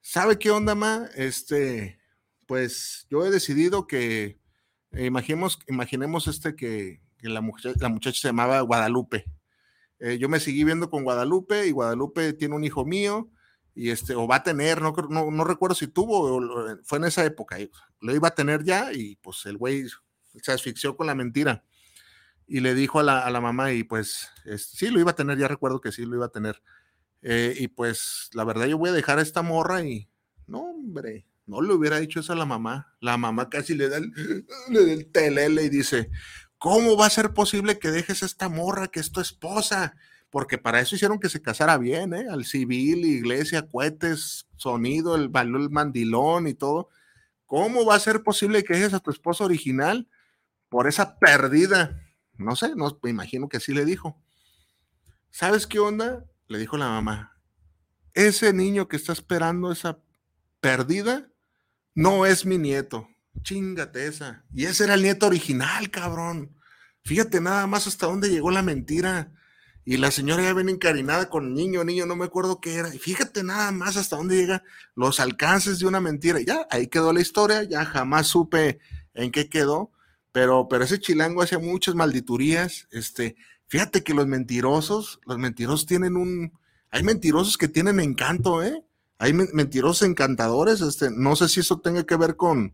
¿sabe qué onda, ma? Este, pues yo he decidido que, eh, imaginemos, imaginemos este que, la, muchacha, se llamaba Guadalupe. Eh, yo me seguí viendo con Guadalupe y Guadalupe tiene un hijo mío y este, o va a tener, no, no, no recuerdo si tuvo, o, fue en esa época, lo iba a tener ya y pues el güey se asfixió con la mentira y le dijo a la, a la mamá y pues sí, lo iba a tener, ya recuerdo que sí, lo iba a tener. Eh, y pues la verdad yo voy a dejar a esta morra y no, hombre, no le hubiera dicho eso a la mamá. La mamá casi le da el, le telele y dice, ¿cómo va a ser posible que dejes a esta morra que es tu esposa? Porque para eso hicieron que se casara bien, ¿eh? Al civil, iglesia, cohetes, sonido, el el mandilón y todo. ¿Cómo va a ser posible que dejes a tu esposa original por esa perdida? No sé, no, me imagino que así le dijo. ¿Sabes qué onda? Le dijo la mamá. Ese niño que está esperando esa perdida no es mi nieto. Chingate esa. Y ese era el nieto original, cabrón. Fíjate nada más hasta dónde llegó la mentira. Y la señora ya viene encarinada con niño, niño, no me acuerdo qué era. Y fíjate nada más hasta dónde llega los alcances de una mentira. Ya, ahí quedó la historia, ya jamás supe en qué quedó. Pero, pero ese chilango hacía muchas malditurías. Este, fíjate que los mentirosos, los mentirosos tienen un. Hay mentirosos que tienen encanto, ¿eh? hay mentirosos encantadores, este, no sé si eso tenga que ver con,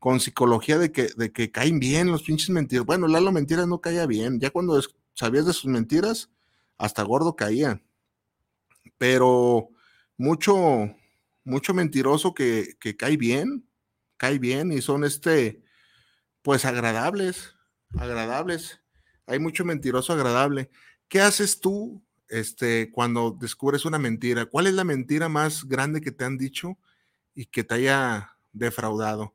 con psicología de que, de que caen bien los pinches mentiras. Bueno, Lalo Mentiras no caía bien, ya cuando sabías de sus mentiras, hasta gordo caía. pero mucho, mucho mentiroso que, que cae bien, cae bien y son este, pues agradables, agradables. Hay mucho mentiroso agradable. ¿Qué haces tú este, cuando descubres una mentira? ¿Cuál es la mentira más grande que te han dicho y que te haya defraudado?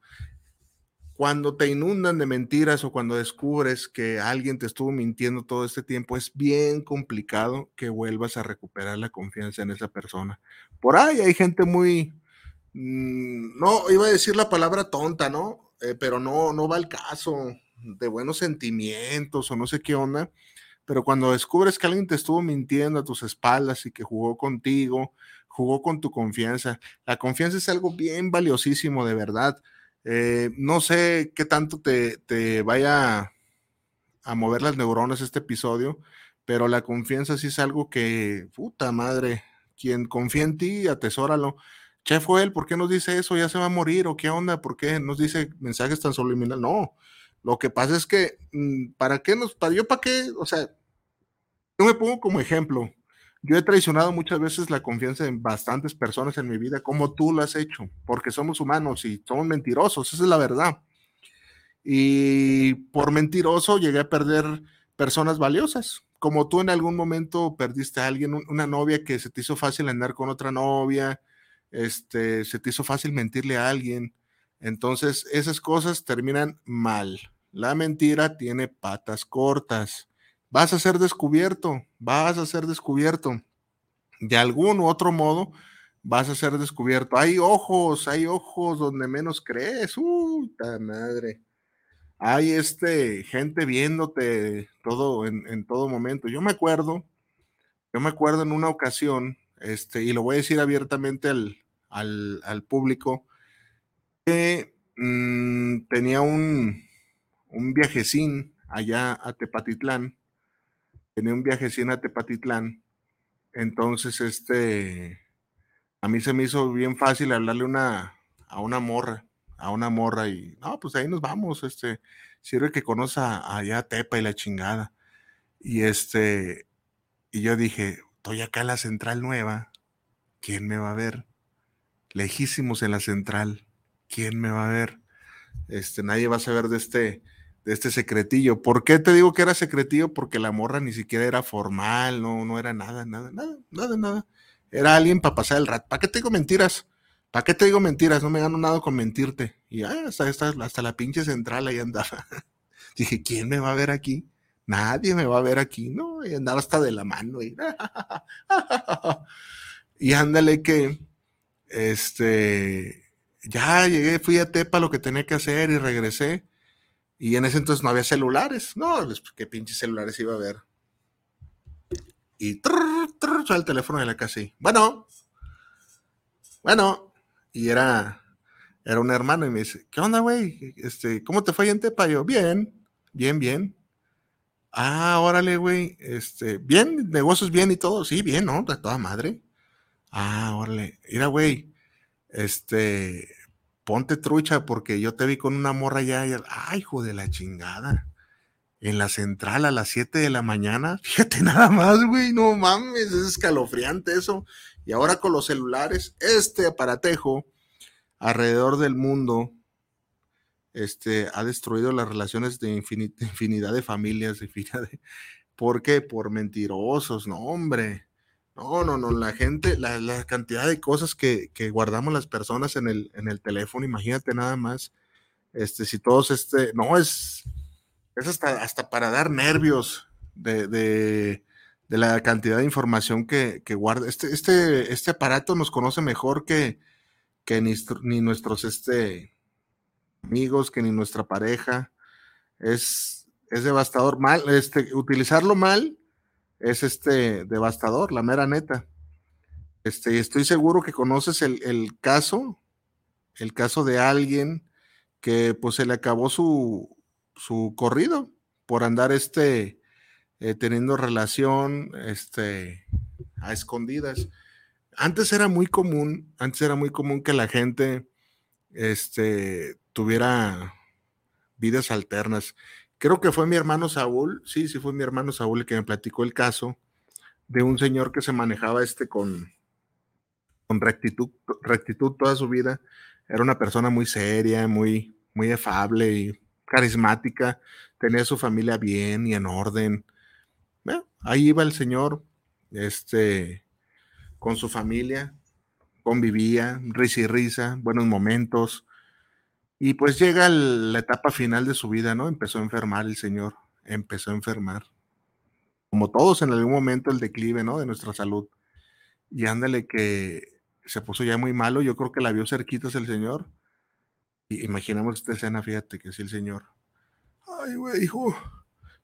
Cuando te inundan de mentiras o cuando descubres que alguien te estuvo mintiendo todo este tiempo, es bien complicado que vuelvas a recuperar la confianza en esa persona. Por ahí hay gente muy, mm, no, iba a decir la palabra tonta, ¿no? Eh, pero no, no va al caso de buenos sentimientos o no sé qué onda. Pero cuando descubres que alguien te estuvo mintiendo a tus espaldas y que jugó contigo, jugó con tu confianza, la confianza es algo bien valiosísimo, de verdad eh, no sé qué tanto te, vaya a mover las neuronas este episodio, pero la confianza sí es algo que, puta madre, quien confía en ti, atesóralo. Chef él, ¿por qué nos dice eso? ¿Ya se va a morir? ¿O qué onda? ¿Por qué nos dice mensajes tan subliminales? No, lo que pasa es que, mm, ¿para qué nos, para yo para qué? O sea, yo me pongo como ejemplo. Yo he traicionado muchas veces la confianza en bastantes personas en mi vida, como tú lo has hecho, porque somos humanos y somos mentirosos, esa es la verdad. Y por mentiroso llegué a perder personas valiosas, como tú en algún momento perdiste a alguien, una novia que se te hizo fácil andar con otra novia, este, se te hizo fácil mentirle a alguien. Entonces, esas cosas terminan mal. La mentira tiene patas cortas vas a ser descubierto, vas a ser descubierto. De algún u otro modo, vas a ser descubierto. Hay ojos, hay ojos donde menos crees. Uy, madre. Hay este, gente viéndote todo en, todo momento. Yo me acuerdo, yo me acuerdo en una ocasión, este, y lo voy a decir abiertamente al, al, público, que mm, tenía un, un viajecín allá a Tepatitlán tenía un viajecín a Tepatitlán. Entonces, este, a mí se me hizo bien fácil hablarle una, a una morra, a una morra y, no, pues ahí nos vamos, este, sirve que conoce allá a Tepa y la chingada. Y este, y yo dije, estoy acá en la central nueva, ¿quién me va a ver? Lejísimos en la central, ¿quién me va a ver? Este, nadie va a saber de este, de este secretillo. ¿Por qué te digo que era secretillo? Porque la morra ni siquiera era formal, no, no era nada, nada, nada, nada, nada. Era alguien para pasar el rato. ¿Para qué te digo mentiras? ¿Para qué te digo mentiras? No me gano nada con mentirte. Y ah, hasta, hasta, la pinche central ahí andaba. Dije, ¿quién me va a ver aquí? Nadie me va a ver aquí, ¿no? Y andaba hasta de la mano. Y, y ándale que, este, ya llegué, fui a Tepa lo que tenía que hacer y regresé y en ese entonces no había celulares. No, pues, qué pinches celulares iba a haber. Y trrr, el teléfono de la casa. Bueno, bueno. Y era, era un hermano y me dice, ¿qué onda, güey? Este, ¿Cómo te fue en Tepa? yo, bien, bien, bien. Ah, órale, güey. Este, bien, negocios bien y todo. Sí, bien, ¿no? De toda madre. Ah, órale. Mira, güey. Este, ponte trucha porque yo te vi con una morra ya, ay, hijo de la chingada. En la central a las 7 de la mañana, fíjate nada más, güey, no mames, es escalofriante eso. Y ahora con los celulares, este aparatejo alrededor del mundo, este, ha destruido las relaciones de infinidad de familias, infinidad de, ¿por qué? Por mentirosos, no, hombre. No, no, no, la gente, la, cantidad de cosas que, guardamos las personas en el, teléfono, imagínate nada más, este, si todos, este, no, es, es hasta, hasta para dar nervios de, la cantidad de información que, guarda. Este, este, este aparato nos conoce mejor que, que ni, ni, nuestros este, amigos, que ni nuestra pareja. Es, es devastador. Mal, este, utilizarlo mal es este devastador, la mera neta. Este, estoy seguro que conoces el, caso, el caso de alguien que pues se le acabó su, su corrido por andar este, eh, teniendo relación este, a escondidas. Antes era muy común, antes era muy común que la gente este, tuviera vidas alternas. Creo que fue mi hermano Saúl, sí, sí fue mi hermano Saúl el que me platicó el caso de un señor que se manejaba este con, con rectitud, rectitud toda su vida. Era una persona muy seria, muy, muy afable y carismática. Tenía su familia bien y en orden. ahí iba el señor, este, con su familia, convivía, risa y risa, buenos momentos. Y pues llega la etapa final de su vida, ¿no? Empezó a enfermar el señor, empezó a enfermar. Como todos en algún momento el declive, ¿no? De nuestra salud. Y ándale que se puso ya muy malo, yo creo que la vio cerquitas el señor. Y imaginemos esta escena, fíjate que es el señor. Ay, güey, hijo,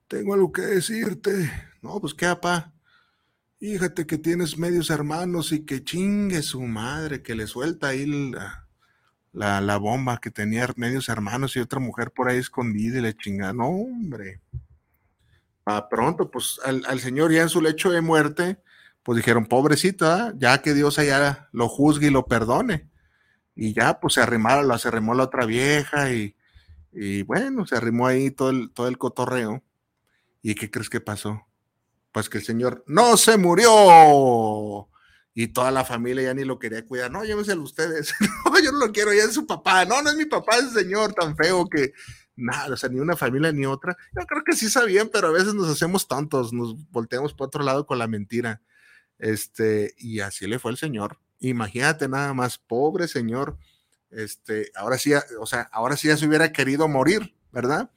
tengo algo que decirte. No, pues qué, papá. Fíjate que tienes medios hermanos y que chingue su madre, que le suelta ahí la, la, bomba que tenía medios hermanos y otra mujer por ahí escondida y le chinga. No, hombre. A pronto, pues al, señor ya en su lecho de muerte, pues dijeron, pobrecita, ya que Dios allá lo juzgue y lo perdone. Y ya, pues se arrimaron, se arrimó la otra vieja y, y bueno, se arrimó ahí todo el, todo el cotorreo. ¿Y qué crees que pasó? pues que el señor no se murió. Y toda la familia ya ni lo quería cuidar. No, llévenselo ustedes. no, yo no lo quiero, ya es su papá. No, no es mi papá, es el señor tan feo que nada, o sea, ni una familia ni otra. Yo creo que sí sabían, pero a veces nos hacemos tontos, nos volteamos para otro lado con la mentira. Este, y así le fue el señor. Imagínate nada más, pobre señor. Este, ahora sí, o sea, ahora sí ya se hubiera querido morir, ¿verdad?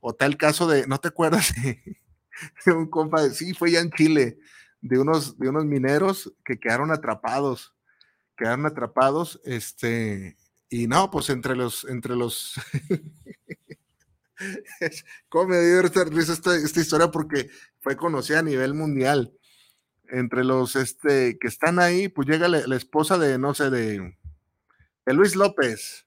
O tal caso de, ¿no te acuerdas? un compa, sí, fue ya en Chile, de unos, de unos mineros que quedaron atrapados, quedaron atrapados, este, y no, pues entre los, entre los, ¿cómo me dio esta, esta, esta, historia? Porque fue conocida a nivel mundial. Entre los este, que están ahí, pues llega la, esposa de, no sé, de, de, Luis López.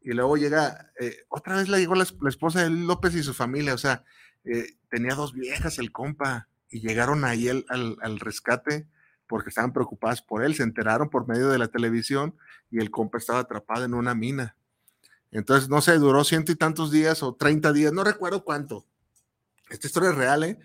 Y luego llega, eh, otra vez le llegó la, la, esposa de Luis López y su familia. O sea, eh, tenía dos viejas el compa y llegaron ahí al, al, rescate porque estaban preocupadas por él, se enteraron por medio de la televisión y el compa estaba atrapado en una mina. Entonces, no sé, duró ciento y tantos días o treinta días, no recuerdo cuánto. Esta historia es real, ¿eh?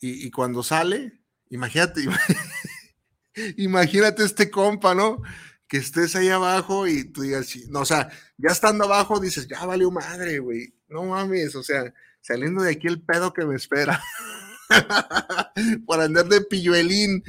Y, y cuando sale, imagínate, imagínate este compa, ¿no? Que estés ahí abajo y tú digas, no, o sea, ya estando abajo dices, ya valió madre, güey, no mames, o sea, saliendo de aquí el pedo que me espera. Por andar de pilluelín.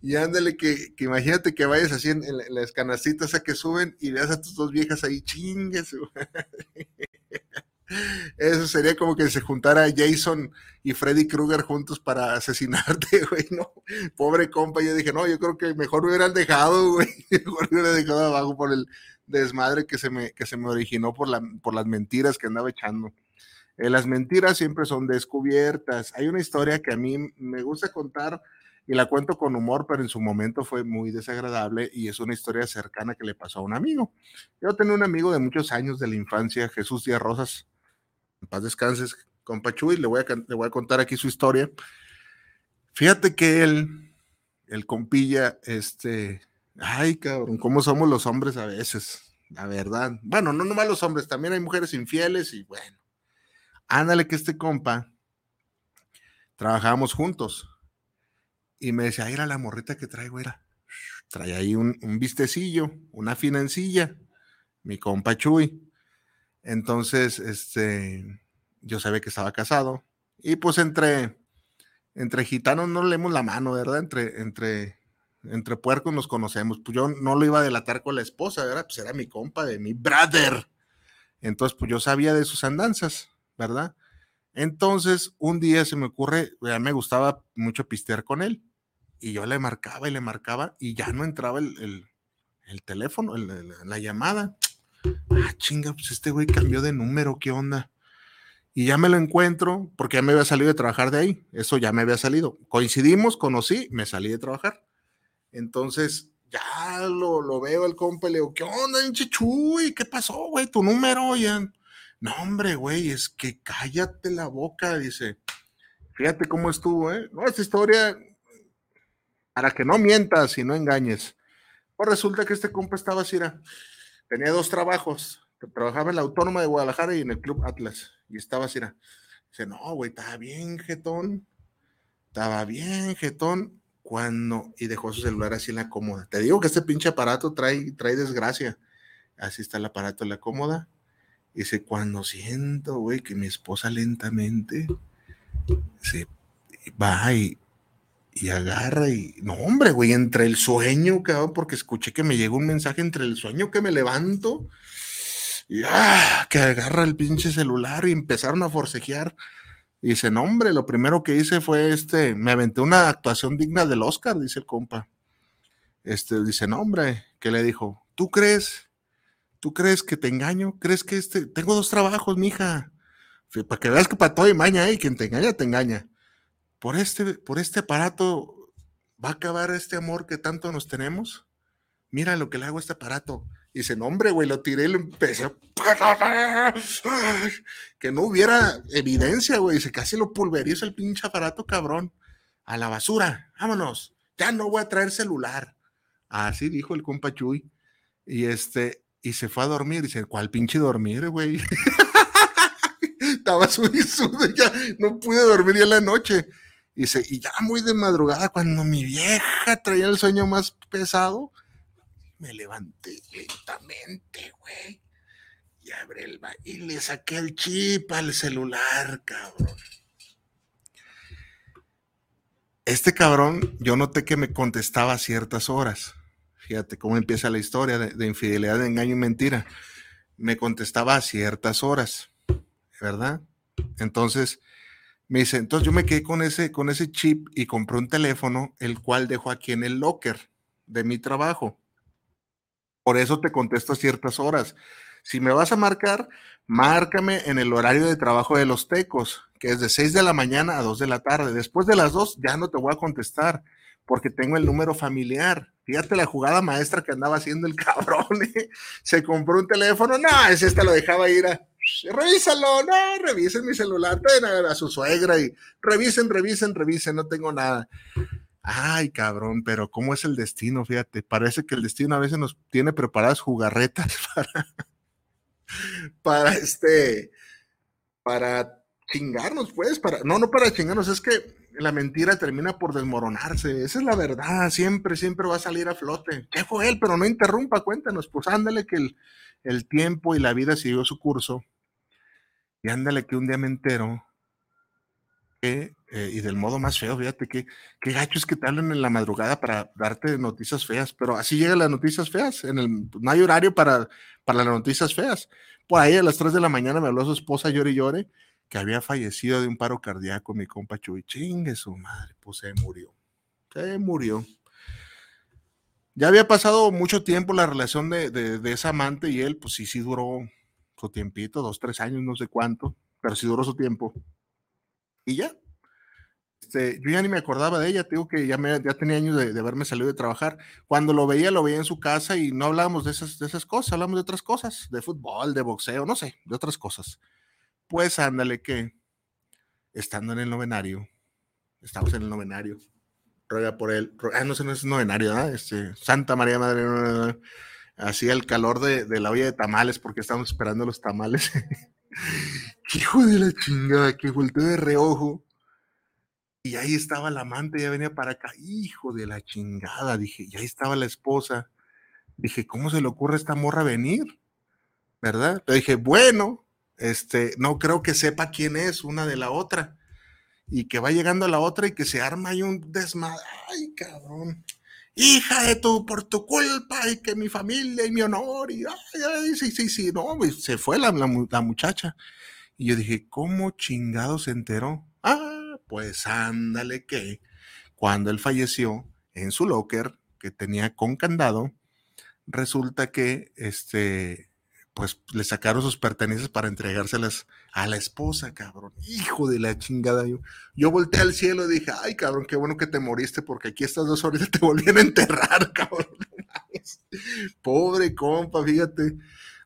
Y ándale, que, imagínate que vayas así en, las canastitas a que suben y veas a tus dos viejas ahí, chingues. Eso sería como que se juntara Jason y Freddy Krueger juntos para asesinarte, güey, ¿no? Pobre compa, yo dije, no, yo creo que mejor me hubieran dejado, güey, mejor me dejado abajo por el desmadre que se me, que se me originó por, la, por las mentiras que andaba echando. Eh, las mentiras siempre son descubiertas. Hay una historia que a mí me gusta contar y la cuento con humor, pero en su momento fue muy desagradable y es una historia cercana que le pasó a un amigo. Yo tenía un amigo de muchos años de la infancia, Jesús Díaz Rosas. En paz descanses, compa Chuy, le voy a, le voy a contar aquí su historia. Fíjate que él, el compilla, este, ay cabrón, cómo somos los hombres a veces, la verdad. Bueno, no nomás los hombres, también hay mujeres infieles y bueno ándale que este compa, trabajábamos juntos. Y me decía, era la morrita que traigo, era. Trae ahí un, vistecillo, una financilla, mi compa Chuy. Entonces, este, yo sabía que estaba casado. Y pues entre, entre gitanos no leemos la mano, ¿verdad? Entre, entre, entre puercos nos conocemos. Pues yo no lo iba a delatar con la esposa, ¿verdad? Pues era mi compa, de mi brother. Entonces, pues yo sabía de sus andanzas. ¿Verdad? Entonces, un día se me ocurre, ya me gustaba mucho pistear con él, y yo le marcaba y le marcaba, y ya no entraba el, teléfono, la llamada. Ah, chinga, pues este güey cambió de número, ¿qué onda? Y ya me lo encuentro, porque ya me había salido de trabajar de ahí, eso ya me había salido. Coincidimos, conocí, me salí de trabajar. Entonces, ya lo, lo veo el compa y le digo, ¿qué onda, Chuy? ¿Qué pasó, güey? Tu número, ya no, hombre, güey, es que cállate la boca, dice. Fíjate cómo estuvo, ¿eh? No, esta historia, para que no mientas y no engañes. Pues resulta que este compa estaba así, tenía dos trabajos. Trabajaba en la Autónoma de Guadalajara y en el Club Atlas. Y estaba así, dice, no, güey, estaba bien, jetón. Estaba bien, jetón. cuando, y dejó su celular así en la cómoda. Te digo que este pinche aparato trae, trae desgracia. Así está el aparato en la cómoda. Dice, cuando siento, güey, que mi esposa lentamente se va y, y agarra y, no, hombre, güey, entre el sueño, porque escuché que me llegó un mensaje entre el sueño que me levanto y ah, que agarra el pinche celular y empezaron a forcejear. Dice, no, hombre, lo primero que hice fue este, me aventé una actuación digna del Oscar, dice el compa. Este, dice, no, hombre, ¿qué le dijo? ¿Tú crees? ¿Tú crees que te engaño? ¿Crees que este, tengo dos trabajos, mija? Para que veas que para todo y maña, y quien te engaña, te engaña por este, por este aparato va a acabar este amor que tanto nos tenemos. Mira lo que le hago a este aparato. Dice, no, hombre, güey, lo tiré y lo empecé. Que no hubiera evidencia, güey. Dice, casi lo pulverizo el pinche aparato, cabrón. A la basura. Vámonos. Ya no voy a traer celular. Así dijo el compa Chuy. Y este, y se fue a dormir. Dice, ¿cuál pinche dormir, güey? Estaba subido, ya no pude dormir ya en la noche. Y, y ya muy de madrugada, cuando mi vieja traía el sueño más pesado, me levanté lentamente, güey. Y abrí el y le saqué el chip al celular, cabrón. Este cabrón, yo noté que me contestaba a ciertas horas. Fíjate cómo empieza la historia de, de infidelidad, de engaño y mentira. Me contestaba a ciertas horas, ¿verdad? Entonces, me dice, entonces yo me quedé con ese, con ese chip y compré un teléfono, el cual dejo aquí en el locker de mi trabajo. Por eso te contesto a ciertas horas. Si me vas a marcar, márcame en el horario de trabajo de los tecos, que es de 6 de la mañana a 2 de la tarde. Después de las 2 ya no te voy a contestar porque tengo el número familiar. Fíjate la jugada maestra que andaba haciendo el cabrón. ¿eh? Se compró un teléfono, no, ese este lo dejaba ir a revísalo, no, revisen mi celular, ven a, su suegra y revisen, revisen, revisen, no tengo nada. Ay, cabrón, pero ¿cómo es el destino? Fíjate, parece que el destino a veces nos tiene preparadas jugarretas para, para este, para chingarnos, pues, para, no, no para chingarnos, es que la mentira termina por desmoronarse, esa es la verdad, siempre, siempre va a salir a flote. ¿Qué fue él? Pero no interrumpa, cuéntanos, pues ándale que el, el tiempo y la vida siguió su curso. Y ándale que un día me entero que, eh, y del modo más feo, fíjate que qué gacho es que te hablan en la madrugada para darte noticias feas, pero así llegan las noticias feas, en el, no hay horario para, para las noticias feas. Por ahí a las 3 de la mañana me habló su esposa llore y llore que había fallecido de un paro cardíaco mi compa Chuy. Chingue su madre, pues se murió. Se murió. Ya había pasado mucho tiempo la relación de, de, esa amante y él, pues sí, sí duró su tiempito, dos, tres años, no sé cuánto, pero sí duró su tiempo. Y ya. Este, yo ya ni me acordaba de ella, tengo que ya, me, ya tenía años de, de, haberme salido de trabajar. Cuando lo veía, lo veía en su casa y no hablábamos de esas, de esas cosas, hablamos de otras cosas, de fútbol, de boxeo, no sé, de otras cosas. Pues ándale que, estando en el novenario, estamos en el novenario, ruega por él, ah, no sé, no es novenario, ¿verdad? Este, Santa María Madre, hacía el calor de, de, la olla de tamales porque estábamos esperando los tamales. Hijo de la chingada, que volteó de reojo. Y ahí estaba la amante, ya venía para acá. Hijo de la chingada, dije, y ahí estaba la esposa. Dije, ¿cómo se le ocurre a esta morra venir? ¿Verdad? Pero dije, bueno, este, no creo que sepa quién es una de la otra. Y que va llegando a la otra y que se arma ahí un desmadre. Ay, cabrón hija de tu, por tu culpa, y que mi familia y mi honor, y ay, ay, sí, sí, sí, no, se fue la, la, la, muchacha. Y yo dije, ¿cómo chingado se enteró? Ah, pues ándale que cuando él falleció en su locker, que tenía con candado, resulta que este, pues le sacaron sus pertenencias para entregárselas a la esposa, cabrón. Hijo de la chingada. Yo, yo volteé al cielo y dije, ay, cabrón, qué bueno que te moriste porque aquí estas dos horas te volvían a enterrar, cabrón. Pobre compa, fíjate.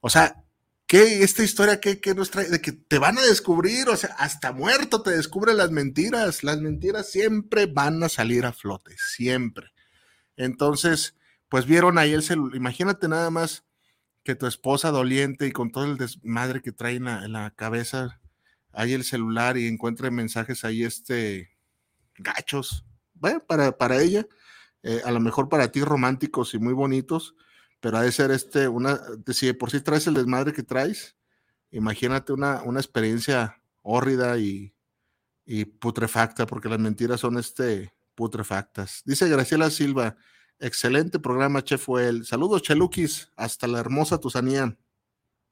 O sea, ¿qué esta historia qué, qué nos trae? De que te van a descubrir, o sea, hasta muerto te descubren las mentiras. Las mentiras siempre van a salir a flote, siempre. Entonces, pues vieron ahí el celular. Imagínate nada más que tu esposa doliente y con todo el desmadre que trae en la, en la cabeza, hay el celular y encuentre mensajes ahí, este, gachos, bueno, para, para ella, eh, a lo mejor para ti románticos y muy bonitos, pero ha de ser este, una, si de por sí traes el desmadre que traes, imagínate una, una experiencia hórrida y, y putrefacta, porque las mentiras son este, putrefactas. Dice Graciela Silva, excelente programa, Chef Well. Saludos, Cheluquis, hasta la hermosa Tusanía.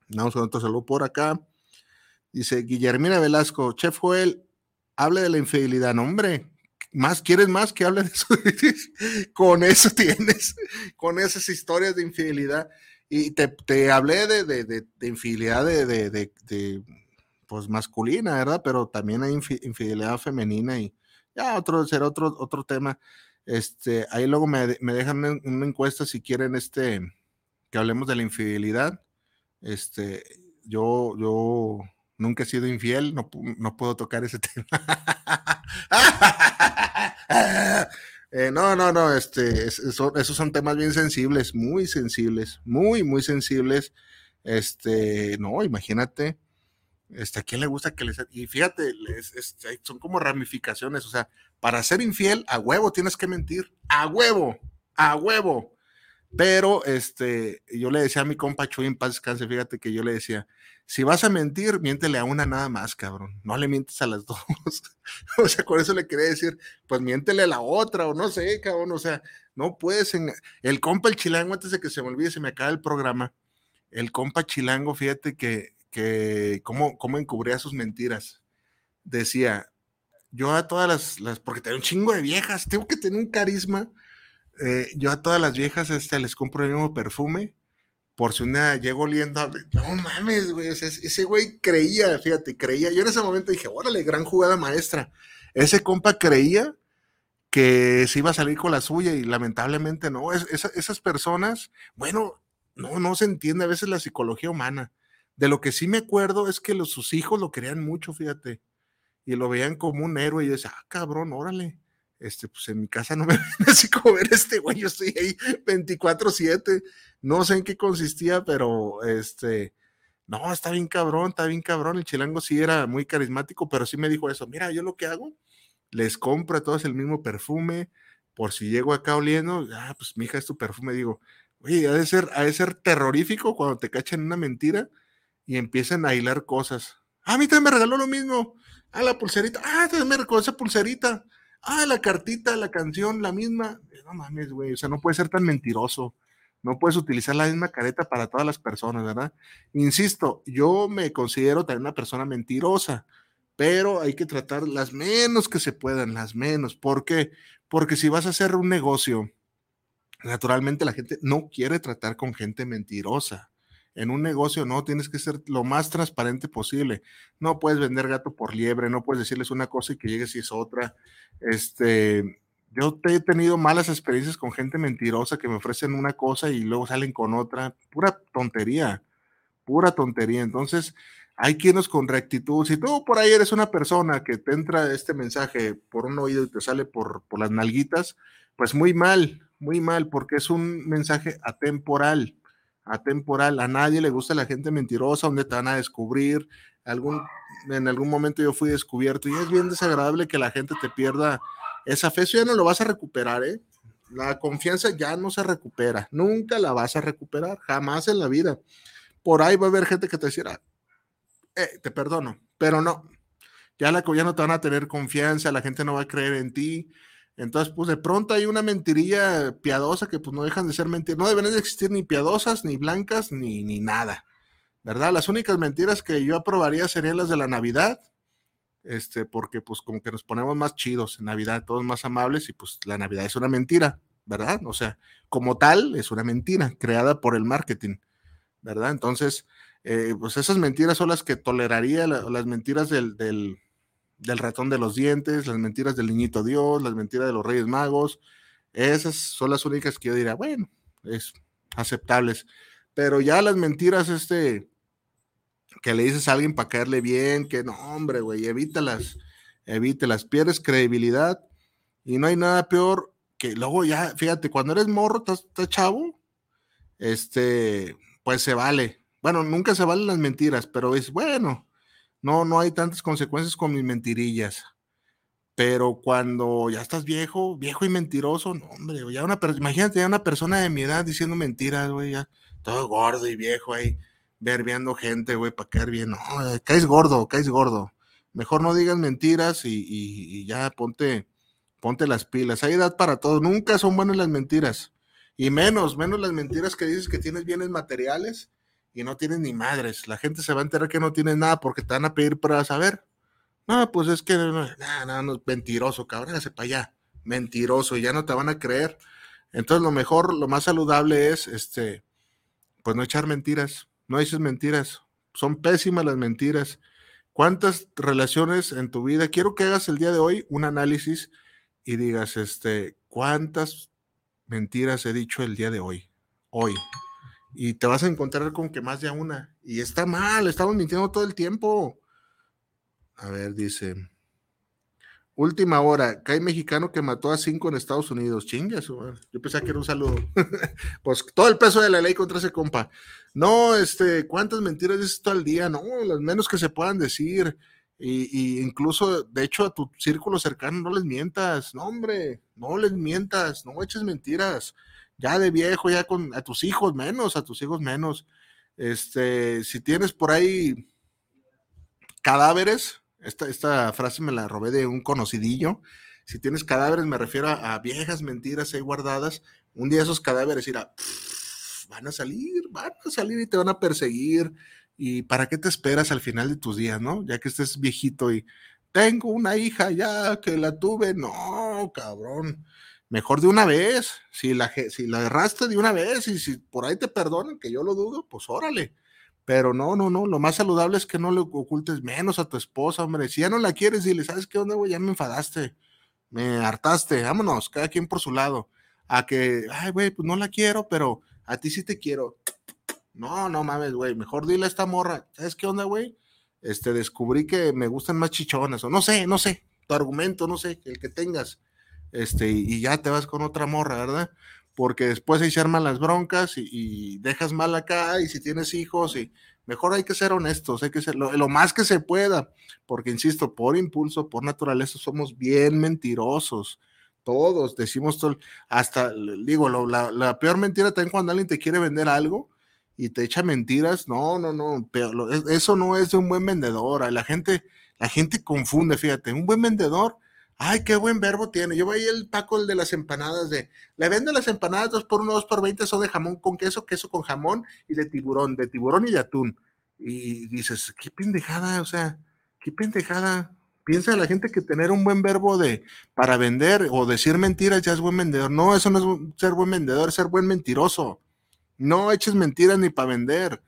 Vamos con otro saludo por acá. Dice Guillermina Velasco, Chef Joel, hable de la infidelidad. No, hombre, más quieres más que hable de eso. con eso tienes, con esas historias de infidelidad. Y te, hablé de, de, infidelidad de, pues masculina, ¿verdad? Pero también hay infidelidad femenina y ya otro será otro, otro tema. Este, ahí luego me, me dejan una encuesta si quieren este que hablemos de la infidelidad. Este, yo, yo nunca he sido infiel, no, no puedo tocar ese tema. Eh, no, no, no, este, esos son temas bien sensibles, muy sensibles, muy, muy sensibles. Este, no, imagínate, este, ¿a quién le gusta que les... Y fíjate, son como ramificaciones, o sea, para ser infiel, a huevo tienes que mentir, a huevo, a huevo. Pero este, yo le decía a mi compa Chuy en paz descanse, fíjate que yo le decía, si vas a mentir, miéntele a una nada más, cabrón. No le mientes a las dos. o sea, con eso le quería decir, pues miéntele a la otra, o no sé, cabrón. O sea, no puedes. El compa el chilango, antes de que se me olvide, se me acaba el programa. El compa chilango, fíjate que, que cómo, cómo encubría sus mentiras. Decía, yo a todas las, las porque tengo un chingo de viejas, tengo que tener un carisma eh, yo a todas las viejas este, les compro el mismo perfume, por si una llego oliendo, no mames, güey, ese, güey creía, fíjate, creía, yo en ese momento dije, órale, gran jugada maestra, ese compa creía que se iba a salir con la suya y lamentablemente no, esas personas, bueno, no, no se entiende a veces la psicología humana. De lo que sí me acuerdo es que los, sus hijos lo querían mucho, fíjate, y lo veían como un héroe y yo decía, ah, cabrón, órale este, pues en mi casa no me ven así como ver este güey, yo estoy ahí 24/7, no sé en qué consistía, pero este, no, está bien cabrón, está bien cabrón, el chilango sí era muy carismático, pero sí me dijo eso, mira, yo lo que hago, les compro a todos el mismo perfume, por si llego acá oliendo, ah, pues mi hija es tu perfume, digo, oye, ha de ser, ha de ser terrorífico cuando te cachan una mentira y empiezan a hilar cosas. A mí también me regaló lo mismo. Ah, la pulserita. Ah, me regaló esa pulserita ah, la cartita, la canción, la misma. No mames, güey, o sea, no puede ser tan mentiroso. No puedes utilizar la misma careta para todas las personas, ¿verdad? Insisto, yo me considero también una persona mentirosa, pero hay que tratar las menos que se puedan, las menos. ¿Por qué? Porque si vas a hacer un negocio, naturalmente la gente no quiere tratar con gente mentirosa. En un negocio no, tienes que ser lo más transparente posible. No puedes vender gato por liebre, no puedes decirles una cosa y que llegues y es otra. Este, yo he tenido malas experiencias con gente mentirosa que me ofrecen una cosa y luego salen con otra. Pura tontería, pura tontería. Entonces, hay quienes con rectitud. Si tú por ahí eres una persona que te entra este mensaje por un oído y te sale por, por las nalguitas, pues muy mal, muy mal, porque es un mensaje atemporal atemporal. A nadie le gusta la gente mentirosa, donde te van a descubrir. Algún, en algún momento yo fui descubierto y es bien desagradable que la gente te pierda esa fe. Eso ya no lo vas a recuperar, ¿eh? La confianza ya no se recupera. Nunca la vas a recuperar, jamás en la vida. Por ahí va a haber gente que te decirá, eh, te perdono, pero no. Ya, la, ya no te van a tener confianza, la gente no va a creer en ti entonces, pues de pronto hay una mentirilla piadosa que pues no dejan de ser mentiras. No deben de existir ni piadosas, ni blancas, ni, ni nada. ¿Verdad? Las únicas mentiras que yo aprobaría serían las de la Navidad. Este, porque pues como que nos ponemos más chidos en Navidad, todos más amables, y pues la Navidad es una mentira, ¿verdad? O sea, como tal, es una mentira creada por el marketing, ¿verdad? Entonces, eh, pues esas mentiras son las que toleraría, las mentiras del, del del ratón de los dientes, las mentiras del niñito Dios, las mentiras de los Reyes Magos. Esas son las únicas que yo diría, bueno, es aceptables. Pero ya las mentiras, este, que le dices a alguien para caerle bien, que no, hombre, güey, evítalas, evítalas, pierdes credibilidad y no hay nada peor que luego ya, fíjate, cuando eres morro, estás, chavo, este, pues se vale. Bueno, nunca se valen las mentiras, pero es bueno, no, no hay tantas consecuencias con mis mentirillas. Pero cuando ya estás viejo, viejo y mentiroso, no, hombre, ya una imagínate ya una persona de mi edad diciendo mentiras, güey, ya todo gordo y viejo ahí, verbeando gente, güey, para caer bien. No, caes gordo, caes gordo. Mejor no digas mentiras y, y ya ponte, ponte las pilas. Hay edad para todo. Nunca son buenas las mentiras. Y menos, menos las mentiras que dices que tienes bienes materiales y no tienes ni madres. La gente se va a enterar que no tienes nada porque te van a pedir pruebas. A ver, no, pues es que, no, no, mentiroso, cabrón, hágase para allá, mentiroso, ya no te van a creer. Entonces, lo mejor, lo más saludable es, este, pues no echar mentiras, no dices mentiras, son pésimas las mentiras. ¿Cuántas relaciones en tu vida? Quiero que hagas el día de hoy un análisis y digas, este, ¿cuántas mentiras he dicho el día de hoy? Hoy. Y te vas a encontrar con que más de una. Y está mal, estamos mintiendo todo el tiempo. A ver, dice. Última hora, cae mexicano que mató a cinco en Estados Unidos. Chingas, yo pensaba que era un saludo. pues todo el peso de la ley contra ese compa. No, este, ¿cuántas mentiras dices todo el día? No, las menos que se puedan decir. Y, incluso, de hecho, a tu círculo cercano no les mientas. No, hombre, no les mientas, no eches mentiras. Ya de viejo, ya con a tus hijos menos, a tus hijos menos. Este, si tienes por ahí cadáveres, esta, frase me la robé de un conocidillo. Si tienes cadáveres, me refiero a, viejas mentiras ahí guardadas. Un día esos cadáveres irá, van a salir, van a salir y te van a perseguir. ¿Y para qué te esperas al final de tus días, no? Ya que estés viejito y tengo una hija ya que la tuve. No, cabrón. Mejor de una vez. Si la, si la de una vez y si por ahí te perdonan, que yo lo dudo, pues órale. Pero no, no, no, lo más saludable es que no le ocultes menos a tu esposa, hombre. Si ya no la quieres, le ¿sabes qué onda, güey? Ya me enfadaste, me hartaste, vámonos, cada quien por su lado. A que, ay, güey, pues no la quiero, pero a ti sí te quiero. No, no mames, güey, mejor dile a esta morra, ¿sabes qué onda, güey? Este, descubrí que me gustan más chichonas, o no sé, no sé, tu argumento, no sé, el que tengas. Este, y ya te vas con otra morra, ¿verdad? porque después ahí se arman las broncas y, dejas mal acá y si tienes hijos y mejor hay que ser honestos, hay que ser lo, más que se pueda, porque insisto, por impulso, por naturaleza somos bien mentirosos. Todos decimos todo, hasta digo, la, peor mentira también cuando alguien te quiere vender algo y te echa mentiras, no, no, no, eso no es de un buen vendedor. La gente, la gente confunde, fíjate, un buen vendedor Ay, qué buen verbo tiene. Yo voy el Paco, el de las empanadas, de le vende las empanadas dos por uno, dos por veinte, son de jamón con queso, queso con jamón y de tiburón, de tiburón y de atún. Y dices, qué pendejada, o sea, qué pendejada. Piensa la gente que tener un buen verbo de para vender o decir mentiras ya es buen vendedor. No, eso no es ser buen vendedor, es ser buen mentiroso. No eches mentiras ni para vender.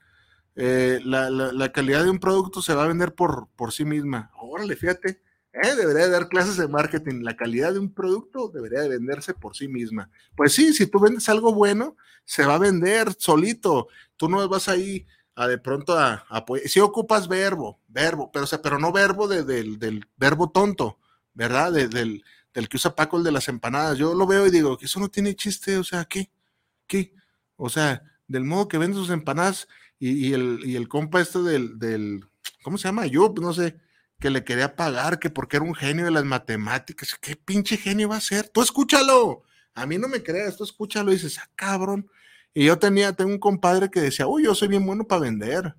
Eh, la, la, calidad de un producto se va a vender por, por sí misma. Órale, fíjate ¿eh? debería dar clases de marketing. La calidad de un producto debería de venderse por sí misma. Pues sí, si tú vendes algo bueno, se va a vender solito. Tú no vas ahí a de pronto a, si ocupas verbo, verbo, pero, pero no verbo del, verbo tonto, ¿verdad? del, que usa Paco el de las empanadas. Yo lo veo y digo, que eso no tiene chiste, o sea, ¿qué? ¿Qué? O sea, del modo que vende sus empanadas y, el, y el compa este del, del, ¿cómo se llama? Yo, no sé, que le quería pagar, que porque era un genio de las matemáticas. ¿Qué pinche genio va a ser? Tú escúchalo. A mí no me creas, tú escúchalo y dices, ah, cabrón. Y yo tenía, tengo un compadre que decía, uy, yo soy bien bueno para vender.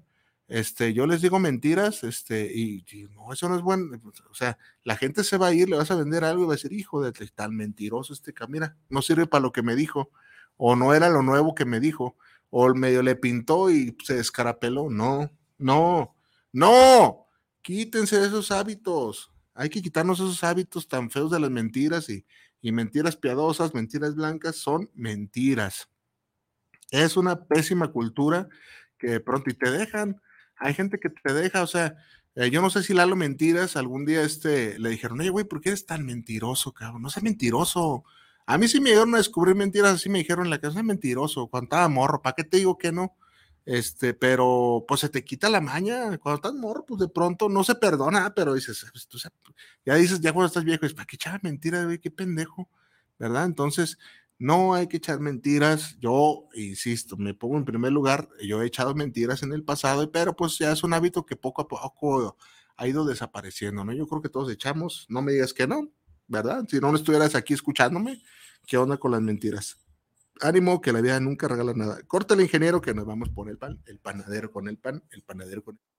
Este, yo les digo mentiras, este, y, no, eso no es bueno. O sea, la gente se va a ir, le vas a vender algo y va a decir, hijo de tan mentiroso este mira, no sirve para lo que me dijo, o no era lo nuevo que me dijo, o medio le pintó y se descarapeló. No, no, no. Quítense de esos hábitos. Hay que quitarnos esos hábitos tan feos de las mentiras y, mentiras piadosas, mentiras blancas, son mentiras. Es una pésima cultura que pronto y te dejan. Hay gente que te deja, o sea, eh, yo no sé si Lalo Mentiras algún día este, le dijeron, oye, güey, ¿por qué eres tan mentiroso, cabrón? No seas mentiroso. A mí sí me dieron a descubrir mentiras, así me dijeron en la casa, mentiroso, cuando estaba morro, ¿para qué te digo que no? Este, pero pues se te quita la maña. Cuando estás morro, pues de pronto no se perdona, pero dices, pues, ya dices, ya cuando estás viejo, es para qué echar mentiras, güey, qué pendejo, ¿verdad? Entonces, no hay que echar mentiras. Yo, insisto, me pongo en primer lugar, yo he echado mentiras en el pasado, pero pues ya es un hábito que poco a poco ha ido desapareciendo, ¿no? Yo creo que todos echamos, no me digas que no, ¿verdad? Si no estuvieras aquí escuchándome, ¿qué onda con las mentiras? Ánimo, que la vida nunca regala nada. Corta el ingeniero que nos vamos por el pan, el panadero con el pan, el panadero con el